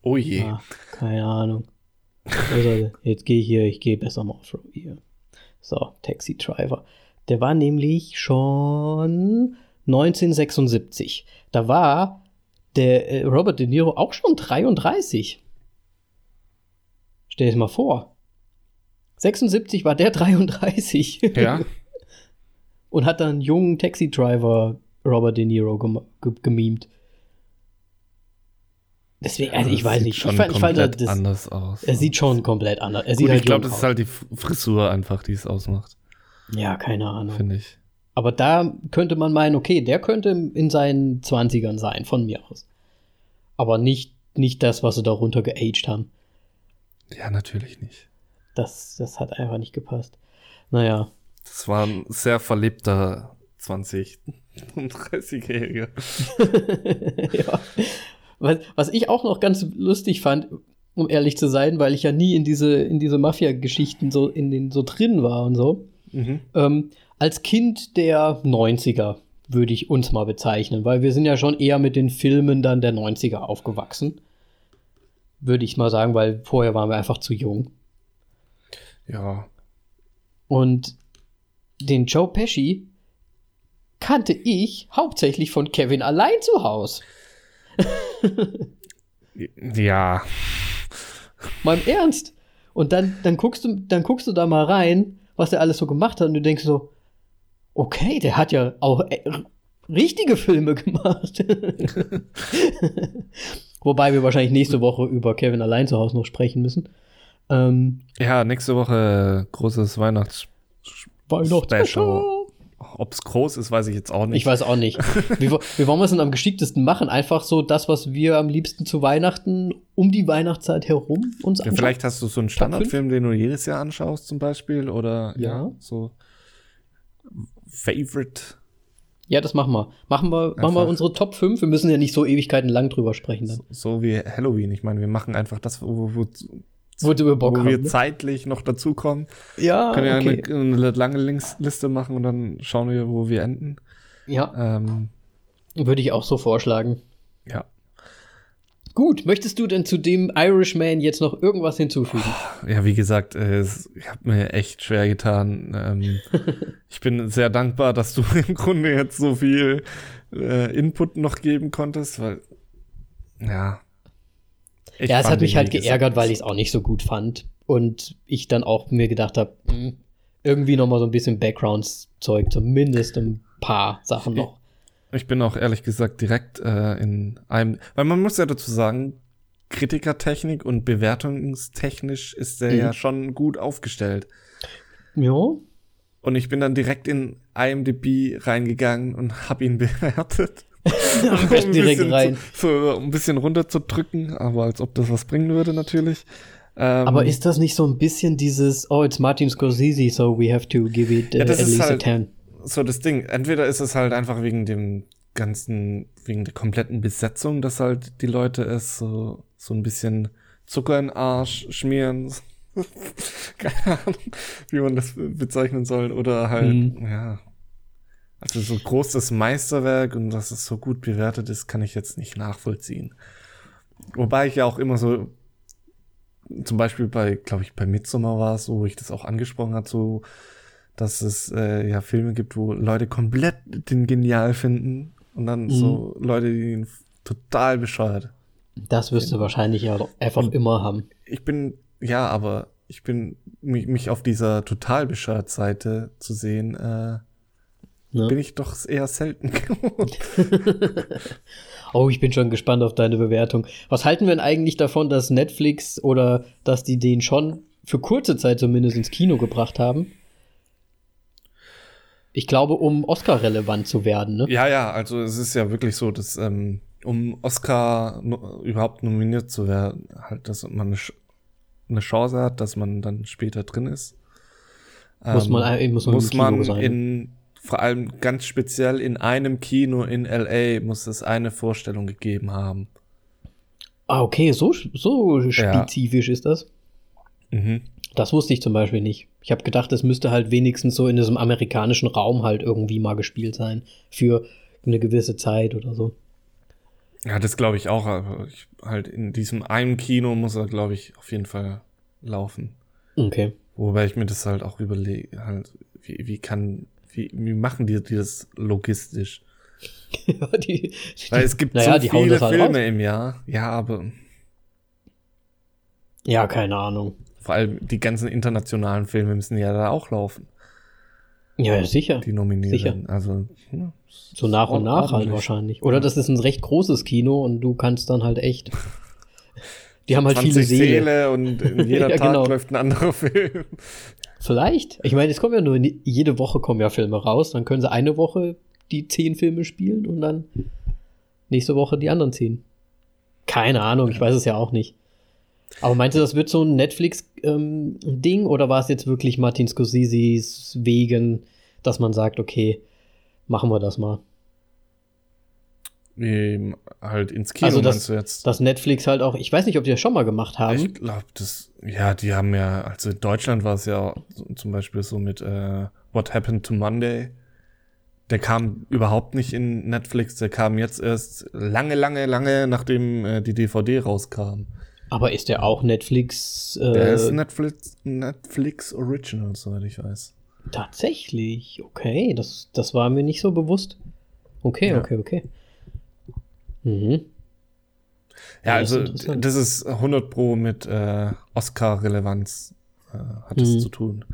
Oh je. Ah, keine Ahnung. Also, jetzt gehe ich hier, ich gehe besser mal auf hier. So, Taxi Driver. Der war nämlich schon 1976. Da war der äh, Robert De Niro auch schon 33. Stell dir mal vor. 76 war der 33. Ja. Und hat dann einen jungen Taxi-Driver Robert De Niro gem gemimt. Deswegen, also ich weiß nicht. Schon ich fand, ich fand das, anders aus. Er sieht schon komplett anders. Er Gut, halt ich glaube, das ist halt die Frisur einfach, die es ausmacht. Ja, keine Ahnung. Finde ich. Aber da könnte man meinen, okay, der könnte in seinen 20ern sein, von mir aus. Aber nicht, nicht das, was sie darunter geaged haben. Ja, natürlich nicht. Das, das hat einfach nicht gepasst. Naja. Das war ein sehr verlebter 20- und 30-Jähriger. ja. Was, was ich auch noch ganz lustig fand, um ehrlich zu sein, weil ich ja nie in diese, in diese Mafia-Geschichten so, in den, so drin war und so. Mhm. Ähm, als Kind der 90er würde ich uns mal bezeichnen, weil wir sind ja schon eher mit den Filmen dann der 90er aufgewachsen. Würde ich mal sagen, weil vorher waren wir einfach zu jung. Ja. Und den Joe Pesci kannte ich hauptsächlich von Kevin allein zu Haus. Ja. Mal im Ernst. Und dann, dann, guckst du, dann guckst du da mal rein, was er alles so gemacht hat, und du denkst so, okay, der hat ja auch äh, richtige Filme gemacht. Wobei wir wahrscheinlich nächste Woche über Kevin allein zu Hause noch sprechen müssen. Ähm, ja, nächste Woche großes Weihnachts Weihnachtsspecial. Ob es groß ist, weiß ich jetzt auch nicht. Ich weiß auch nicht. wie, wie wollen wir es denn am geschicktesten machen? Einfach so das, was wir am liebsten zu Weihnachten um die Weihnachtszeit herum uns anschauen. Ja, vielleicht hast du so einen Standardfilm, den du jedes Jahr anschaust, zum Beispiel. Oder ja, ja so Favorite. Ja, das machen wir. Machen wir, machen wir unsere Top 5. Wir müssen ja nicht so Ewigkeiten lang drüber sprechen. Dann. So, so wie Halloween. Ich meine, wir machen einfach das, wo, wo, wo, du Bock wo haben, wir ne? zeitlich noch dazukommen. Ja, Können ja okay. eine, eine, lange Linksliste machen und dann schauen wir, wo wir enden. Ja. Ähm, Würde ich auch so vorschlagen. Ja. Gut, möchtest du denn zu dem Irishman jetzt noch irgendwas hinzufügen? Ja, wie gesagt, äh, ich habe mir echt schwer getan. Ähm, ich bin sehr dankbar, dass du im Grunde jetzt so viel äh, Input noch geben konntest, weil ja, ich ja, es hat mich halt geärgert, weil ich es auch nicht so gut fand. Und ich dann auch mir gedacht habe, hm, irgendwie noch mal so ein bisschen Backgrounds-Zeug, zumindest ein paar Sachen noch. Ich bin auch ehrlich gesagt direkt äh, in einem, weil man muss ja dazu sagen, Kritikertechnik und bewertungstechnisch ist der mhm. ja schon gut aufgestellt. Ja. Und ich bin dann direkt in IMDb reingegangen und habe ihn bewertet. Besten direkt rein. So, so, ein bisschen runterzudrücken, aber als ob das was bringen würde, natürlich. Ähm, aber ist das nicht so ein bisschen dieses, oh, it's Martin Scorsese, so we have to give it uh, ja, at least halt a 10? So das Ding. Entweder ist es halt einfach wegen dem ganzen, wegen der kompletten Besetzung, dass halt die Leute es so, so ein bisschen Zucker in den Arsch schmieren. Keine Ahnung, wie man das bezeichnen soll. Oder halt, hm. ja, also so groß das Meisterwerk und dass es so gut bewertet ist, kann ich jetzt nicht nachvollziehen. Wobei ich ja auch immer so, zum Beispiel bei, glaube ich, bei Midsommar war es so, wo ich das auch angesprochen hat, so, dass es äh, ja Filme gibt, wo Leute komplett den genial finden und dann mhm. so Leute, die ihn total bescheuert. Das wirst du wahrscheinlich ja einfach und immer haben. Ich bin, ja, aber ich bin, mich, mich auf dieser total bescheuert Seite zu sehen, äh, ja. bin ich doch eher selten gewohnt. oh, ich bin schon gespannt auf deine Bewertung. Was halten wir denn eigentlich davon, dass Netflix oder dass die den schon für kurze Zeit zumindest ins Kino gebracht haben? Ich glaube, um Oscar relevant zu werden, ne? Ja, ja, also es ist ja wirklich so, dass ähm, um Oscar no überhaupt nominiert zu werden, halt, dass man eine, eine, Chance hat, dass man dann später drin ist. muss man, ähm, muss man, muss man in vor allem ganz speziell in einem Kino in LA muss es eine Vorstellung gegeben haben. Ah, okay, so, so spezifisch ja. ist das. Mhm. Das wusste ich zum Beispiel nicht. Ich habe gedacht, es müsste halt wenigstens so in diesem amerikanischen Raum halt irgendwie mal gespielt sein. Für eine gewisse Zeit oder so. Ja, das glaube ich auch. Aber ich, halt in diesem einen Kino muss er, glaube ich, auf jeden Fall laufen. Okay. Wobei ich mir das halt auch überlege, halt, wie, wie kann wie, wie machen die, die das logistisch? ja, die, die, Weil es gibt naja, so viele halt Filme raus. im Jahr. Ja, aber. Ja, keine Ahnung. Vor allem die ganzen internationalen Filme müssen ja da auch laufen. Ja, ja sicher. Die nominieren. Sicher. Also, ja, so nach und nach halt wahrscheinlich. Oder das ist ein recht großes Kino und du kannst dann halt echt. Die haben halt viele Seele. Seele und jeder ja, Tag genau. läuft ein anderer Film. Vielleicht. Ich meine, es kommen ja nur jede Woche kommen ja Filme raus. Dann können sie eine Woche die zehn Filme spielen und dann nächste Woche die anderen zehn. Keine Ahnung, ich weiß es ja auch nicht. Aber meinst du, das wird so ein Netflix-Ding ähm, oder war es jetzt wirklich Martin Scorseses wegen, dass man sagt, okay, machen wir das mal? Wie halt ins Kino Also das- jetzt? Dass Netflix halt auch, ich weiß nicht, ob die das schon mal gemacht haben. Ich glaube, das, ja, die haben ja, also in Deutschland war es ja so, zum Beispiel so mit äh, What Happened to Monday. Der kam überhaupt nicht in Netflix, der kam jetzt erst lange, lange, lange, nachdem äh, die DVD rauskam. Aber ist der auch Netflix? Äh, Der ist Netflix, Netflix Original, soweit ich weiß. Tatsächlich, okay, das, das war mir nicht so bewusst. Okay, Ja. okay, okay. Mhm. Ja, Das ist also das ist 100 Pro mit äh, Oscar-Relevanz äh, hat es Mhm. zu tun.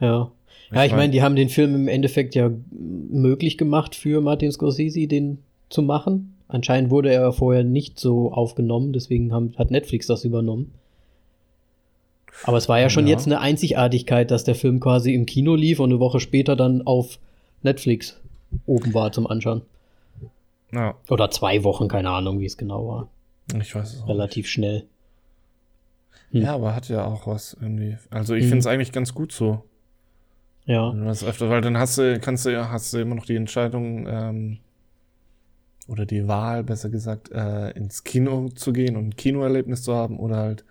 Ja. Ja, Ich ich mein- meine, die haben den Film im Endeffekt ja möglich gemacht für Martin Scorsese, den zu machen. Anscheinend wurde er vorher nicht so aufgenommen, deswegen haben, hat Netflix das übernommen. Aber es war ja schon Ja. jetzt eine Einzigartigkeit, dass der Film quasi im Kino lief und eine Woche später dann auf Netflix oben war zum Anschauen. Ja, Oder zwei Wochen, keine Ahnung, wie es genau war. ich weiß es auch. Relativ schnell. Hm. Ja, aber hat ja auch was irgendwie. Also ich Mhm. finde es eigentlich ganz gut so. Ja. Öfter, weil dann hast du, kannst du ja, hast du immer noch die Entscheidung, ähm, oder die Wahl, besser gesagt, äh, ins Kino zu gehen und ein Kinoerlebnis zu haben oder halt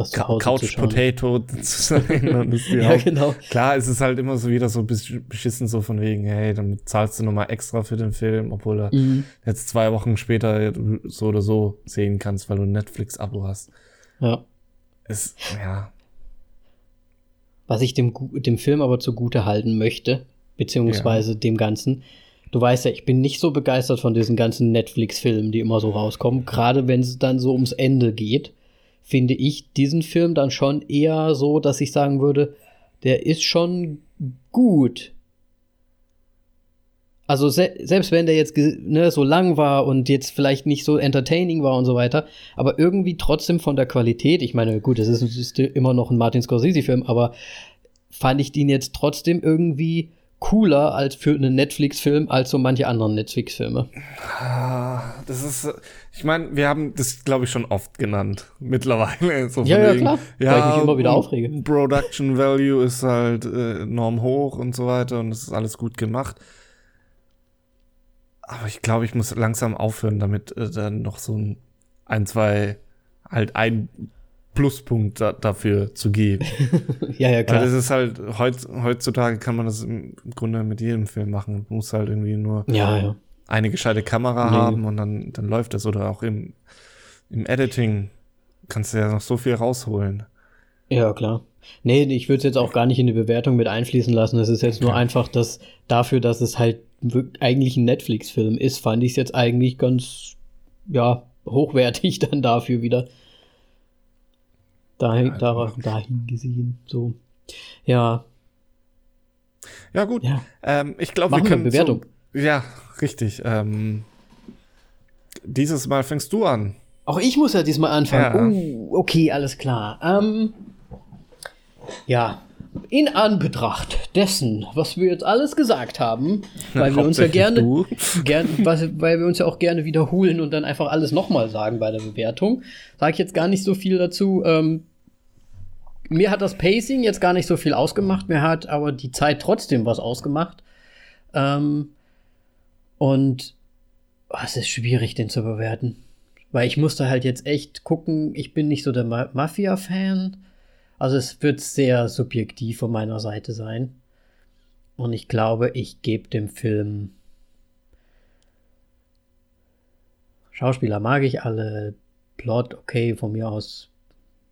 Das zu Hause zu Couch schauen. Potato zu sein. und dir Ja, auch- genau. Klar, es ist halt immer so wieder so besch- beschissen, so von wegen, hey, dann zahlst du nochmal extra für den Film, obwohl er Mhm. jetzt zwei Wochen später du so oder so sehen kannst, weil du ein Netflix-Abo hast. Ja. Ist, ja, Was ich dem, dem Film aber zugute halten möchte, beziehungsweise dem Ganzen. Du weißt ja, ich bin nicht so begeistert von diesen ganzen Netflix-Filmen, die immer so rauskommen. Gerade wenn es dann so ums Ende geht, finde ich diesen Film dann schon eher so, dass ich sagen würde, der ist schon gut. Also se selbst wenn der jetzt ne, so lang war und jetzt vielleicht nicht so entertaining war und so weiter, aber irgendwie trotzdem von der Qualität, ich meine, gut, es ist, ist immer noch ein Martin Scorsese-Film, aber fand ich den jetzt trotzdem irgendwie cooler als für einen Netflix-Film als so manche anderen Netflix-Filme. Ah, das ist, ich meine, wir haben das, glaube ich, schon oft genannt mittlerweile. So Ja, ja, klar, weil ich mich immer wieder aufrege. Production Value ist halt äh, enorm hoch und so weiter und es ist alles gut gemacht. Aber ich glaube, ich muss langsam aufhören, damit äh, dann noch so ein, ein, zwei, halt ein Pluspunkt da, dafür zu geben. ja, ja, Weil klar. das ist halt, heut, heutzutage kann man das im Grunde mit jedem Film machen. Du musst halt irgendwie nur Ja, ja. eine gescheite Kamera Nee. haben und dann, dann läuft das. Oder auch im, im Editing kannst du ja noch so viel rausholen. Ja, klar. Nee, ich würde es jetzt auch gar nicht in die Bewertung mit einfließen lassen. Es ist jetzt nur einfach, dass dafür, dass es halt eigentlich ein Netflix-Film ist, fand ich es jetzt eigentlich ganz, ja, hochwertig dann dafür wieder. Dahin, Ja, darauf, dahin gesehen. So. Ja, Ja, gut. ja. Ähm, ich glaube, wir können. Bewertung. So, ja, richtig. Ähm, dieses Mal fängst du an. Auch ich muss ja diesmal anfangen. Ja. Oh, okay, alles klar. Ähm, ja, in Anbetracht dessen, was wir jetzt alles gesagt haben, weil wir uns ja gerne, gern, weil wir uns ja auch gerne wiederholen und dann einfach alles nochmal sagen bei der Bewertung, sage ich jetzt gar nicht so viel dazu. Ähm, mir hat das Pacing jetzt gar nicht so viel ausgemacht, mir hat aber die Zeit trotzdem was ausgemacht. Ähm, und oh, es ist schwierig, den zu bewerten. Weil ich musste halt jetzt echt gucken, ich bin nicht so der Ma Mafia-Fan. Also es wird sehr subjektiv von meiner Seite sein. Und ich glaube, ich gebe dem Film. Schauspieler mag ich alle. Plot, okay, von mir aus.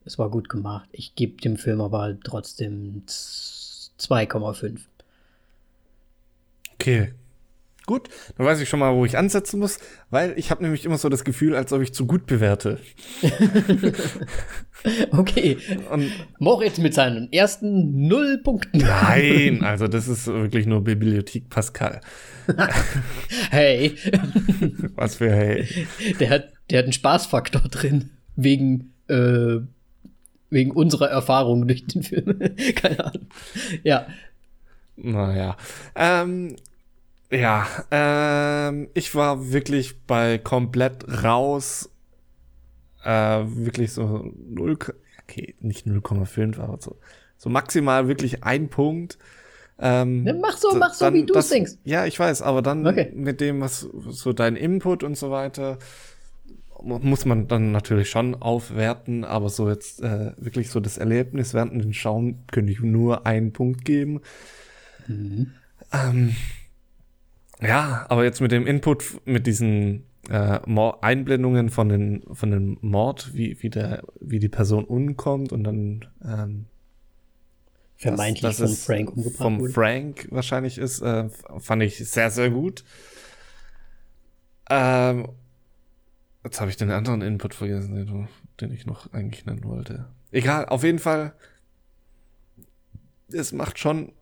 Es war gut gemacht. Ich gebe dem Film aber halt trotzdem z- 2,5. Okay. Gut, dann weiß ich schon mal, wo ich ansetzen muss, weil ich habe nämlich immer so das Gefühl, als ob ich zu gut bewerte. Okay. Und Moritz mit seinen ersten null Punkten. nein, also das ist wirklich nur Bibliothek Pascal. Hey, Was für hey. der hat, der hat einen Spaßfaktor drin. Wegen, äh, wegen unserer Erfahrung durch den Film. Keine Ahnung. Ja. Naja. Ähm, ja, ähm, ich war wirklich bei komplett raus. Äh, wirklich so 0, okay, nicht 0,5, aber so, so maximal wirklich ein Punkt. Ähm, ja, mach so, mach so, wie du es denkst. Ja, ich weiß, aber dann okay. mit dem, was so dein Input und so weiter, muss man dann natürlich schon aufwerten, aber so jetzt äh, wirklich so das Erlebnis während dem Schauen könnte ich nur einen Punkt geben. Mhm. Ähm, ja, aber jetzt mit dem Input, mit diesen äh, Einblendungen von den von dem Mord, wie wie der wie die Person umkommt und dann ähm, vermeintlich dass, dass von Frank umgebracht vom wurde. Frank wahrscheinlich ist, äh, fand ich sehr sehr gut. Ähm, jetzt habe ich den anderen Input vergessen, den, den ich noch eigentlich nennen wollte. Egal, auf jeden Fall. Es macht schon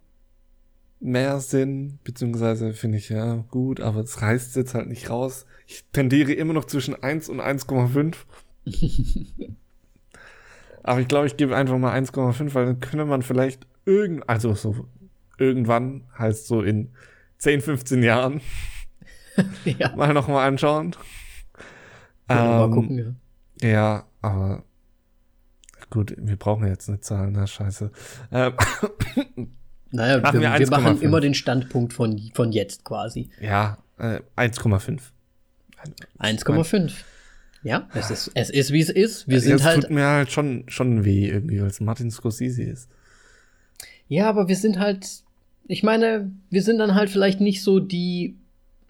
mehr Sinn, beziehungsweise finde ich ja gut, aber es reißt jetzt halt nicht raus. Ich tendiere immer noch zwischen 1 und 1,5. aber ich glaube, ich gebe einfach mal 1,5, weil dann könnte man vielleicht irgend, also so irgendwann heißt so in 10, 15 Jahren ja. mal noch mal anschauen. Ähm, mal gucken, ja. Ja, aber gut, wir brauchen jetzt eine Zahl, na scheiße. Ähm, naja, machen wir, wir, wir machen immer den Standpunkt von, von jetzt quasi. Ja, äh, 1,5. 1,5. Ja, es ist, es ist, wie es ist. Wir sind halt. tut mir halt schon, schon weh, irgendwie, weil es Martin Scorsese ist. Ja, aber wir sind halt, ich meine, wir sind dann halt vielleicht nicht so die.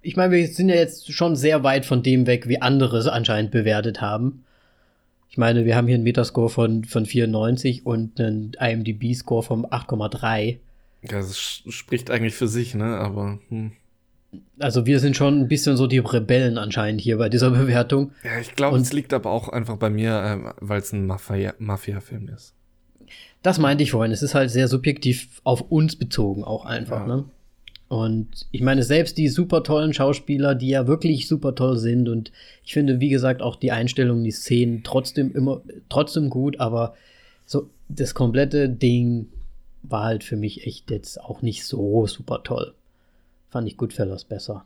Ich meine, wir sind ja jetzt schon sehr weit von dem weg, wie andere es anscheinend bewertet haben. Ich meine, wir haben hier einen Metascore von, von 94 und einen IMDb-Score von 8,3. Ja, das spricht eigentlich für sich, ne? Aber. Hm. Also wir sind schon ein bisschen so die Rebellen anscheinend hier bei dieser Bewertung. Ja, ich glaube, es liegt aber auch einfach bei mir, äh, weil es ein Mafia-Film ist. Das meinte ich vorhin. Es ist halt sehr subjektiv auf uns bezogen auch einfach, ja. ne? Und ich meine, selbst die super tollen Schauspieler, die ja wirklich super toll sind und ich finde, wie gesagt, auch die Einstellungen, die Szenen trotzdem immer, trotzdem gut, aber so das komplette Ding war halt für mich echt jetzt auch nicht so super toll. Fand ich Goodfellas besser.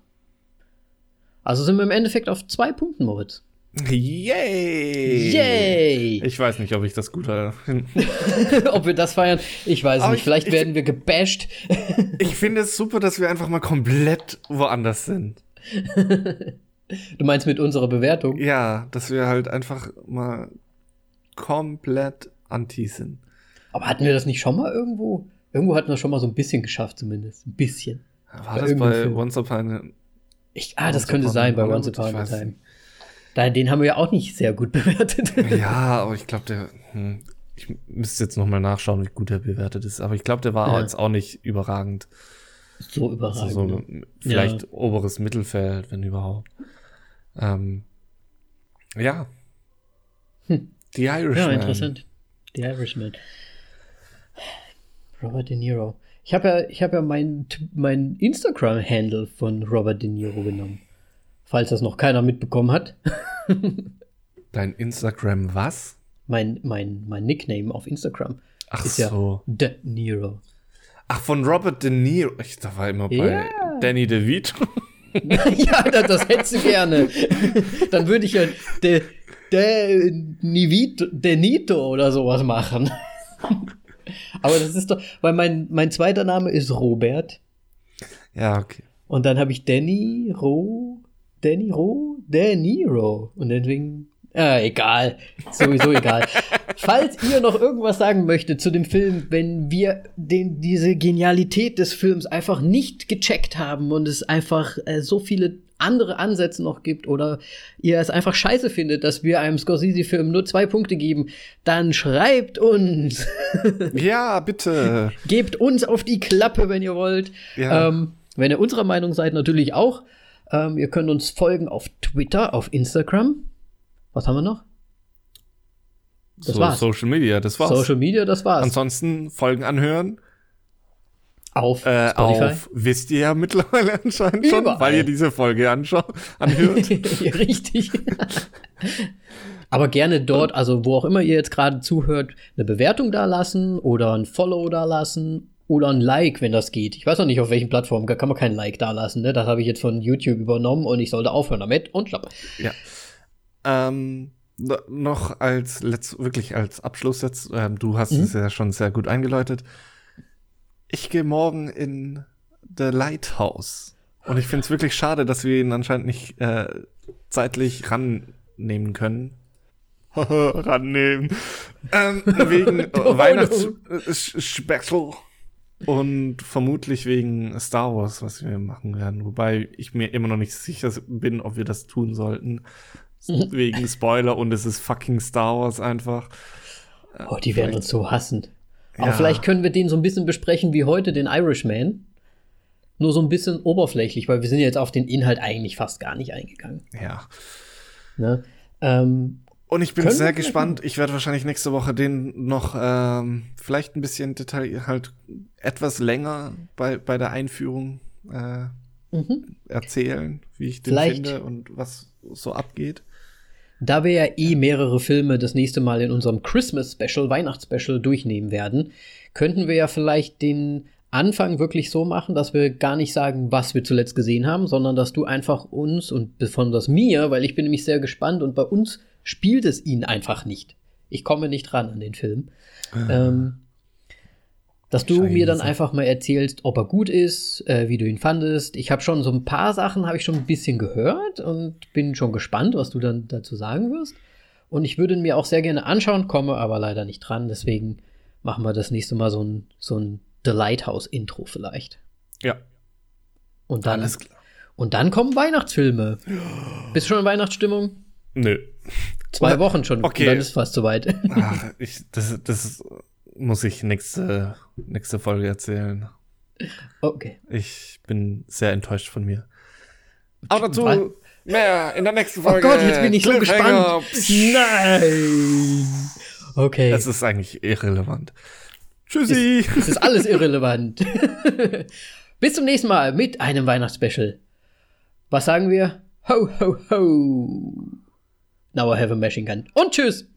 Also sind wir im Endeffekt auf zwei Punkten, Moritz. Yay! Yay! Ich weiß nicht, ob ich das gut habe. ob wir das feiern, ich weiß Aber nicht. Ich, Vielleicht ich, werden wir gebasht. ich finde es super, dass wir einfach mal komplett woanders sind. du meinst mit unserer Bewertung? Ja, dass wir halt einfach mal komplett anti sind. Aber hatten wir das nicht schon mal irgendwo? Irgendwo hatten wir schon mal so ein bisschen geschafft, zumindest. Ein bisschen. War bei das bei Film. Once Upon a ich, Ah, das könnte sein, bei Once Upon a Time. Den haben wir ja auch nicht sehr gut bewertet. ja, aber ich glaube, der. Hm, ich müsste jetzt noch mal nachschauen, wie gut er bewertet ist. Aber ich glaube, der war ja. jetzt auch nicht überragend. So überragend. Also so vielleicht ja. oberes Mittelfeld, wenn überhaupt. Ähm, ja. Hm. The Irishman. Ja, interessant. The Irishman. Robert De Niro. Ich habe ja, ich hab ja mein, mein Instagram-Handle von Robert De Niro genommen. Falls das noch keiner mitbekommen hat. Dein Instagram was? Mein, mein, mein Nickname auf Instagram. Ach ist so. Ja De Niro. Ach, von Robert De Niro. Ich da war immer bei yeah. Danny DeVito. ja, das, das hättest du gerne. Dann würde ich ja De, De Nivito, Denito oder sowas machen. Aber das ist doch, weil mein, mein zweiter Name ist Robert. Ja, okay. Und dann habe ich Danny Ro, Danny Ro, Danny Ro. Und deswegen, äh, egal. Sowieso egal. Falls ihr noch irgendwas sagen möchtet zu dem Film, wenn wir den, diese Genialität des Films einfach nicht gecheckt haben und es einfach äh, so viele andere Ansätze noch gibt oder ihr es einfach scheiße findet, dass wir einem Scorsese-Film nur zwei Punkte geben, dann schreibt uns. ja, bitte. Gebt uns auf die Klappe, wenn ihr wollt. Ja. Ähm, wenn ihr unserer Meinung seid, natürlich auch. Ähm, ihr könnt uns folgen auf Twitter, auf Instagram. Was haben wir noch? Das so, war's. Social Media, das war's. Social Media, das war's. Ansonsten Folgen anhören. Auf äh, Spotify? Auf, wisst ihr ja mittlerweile anscheinend schon, Überall. weil ihr diese Folge anhört. Richtig. Aber gerne dort, also wo auch immer ihr jetzt gerade zuhört, eine Bewertung da lassen oder ein Follow da lassen oder ein Like, wenn das geht. Ich weiß noch nicht, auf welchen Plattformen kann man kein Like da lassen. Ne? Das habe ich jetzt von YouTube übernommen und ich sollte aufhören damit und stopp. Ja. Ähm, noch als letzt, wirklich als Abschluss jetzt, ähm, du hast mhm. es ja schon sehr gut eingeläutet ich gehe morgen in The Lighthouse. Und ich finde es wirklich schade, dass wir ihn anscheinend nicht äh, zeitlich rannehmen können. rannehmen. Ähm, wegen Weihnachtsspecial. Und vermutlich wegen Star Wars, was wir machen werden. Wobei ich mir immer noch nicht sicher bin, ob wir das tun sollten. wegen Spoiler und es ist fucking Star Wars einfach. Oh, die werden uns so hassen. Ja. Aber vielleicht können wir den so ein bisschen besprechen wie heute, den Irishman. Nur so ein bisschen oberflächlich, weil wir sind jetzt auf den Inhalt eigentlich fast gar nicht eingegangen. Ja. Ne? Ähm, und ich bin sehr gespannt. Ich werde wahrscheinlich nächste Woche den noch ähm, vielleicht ein bisschen Detail, halt etwas länger bei, bei der Einführung äh, mhm. erzählen, wie ich den vielleicht. finde und was so abgeht. Da wir ja eh mehrere Filme das nächste Mal in unserem Christmas Special, Weihnachtsspecial durchnehmen werden, könnten wir ja vielleicht den Anfang wirklich so machen, dass wir gar nicht sagen, was wir zuletzt gesehen haben, sondern dass du einfach uns und besonders mir, weil ich bin nämlich sehr gespannt und bei uns spielt es ihn einfach nicht. Ich komme nicht ran an den Film. Ah. Ähm, dass du Scheiße. mir dann einfach mal erzählst, ob er gut ist, äh, wie du ihn fandest. Ich habe schon so ein paar Sachen, habe ich schon ein bisschen gehört und bin schon gespannt, was du dann dazu sagen wirst. Und ich würde ihn mir auch sehr gerne anschauen, komme aber leider nicht dran. Deswegen machen wir das nächste Mal so ein, so ein The Lighthouse-Intro vielleicht. Ja. Und dann, Alles klar. Und dann kommen Weihnachtsfilme. Bist du schon in Weihnachtsstimmung? Nö. Zwei Wochen schon. Okay. Dann ist fast soweit. Ach, ich, das, das muss ich nächste, nächste Folge erzählen. Okay. Ich bin sehr enttäuscht von mir. Aber dazu Was? mehr in der nächsten Folge. Oh Gott, jetzt bin ich so gespannt. Nein. Okay. Das ist eigentlich irrelevant. Tschüssi. Es, es ist alles irrelevant. Bis zum nächsten Mal mit einem Weihnachtsspecial. Was sagen wir? Ho, ho, ho. Now I have a machine gun. Und tschüss.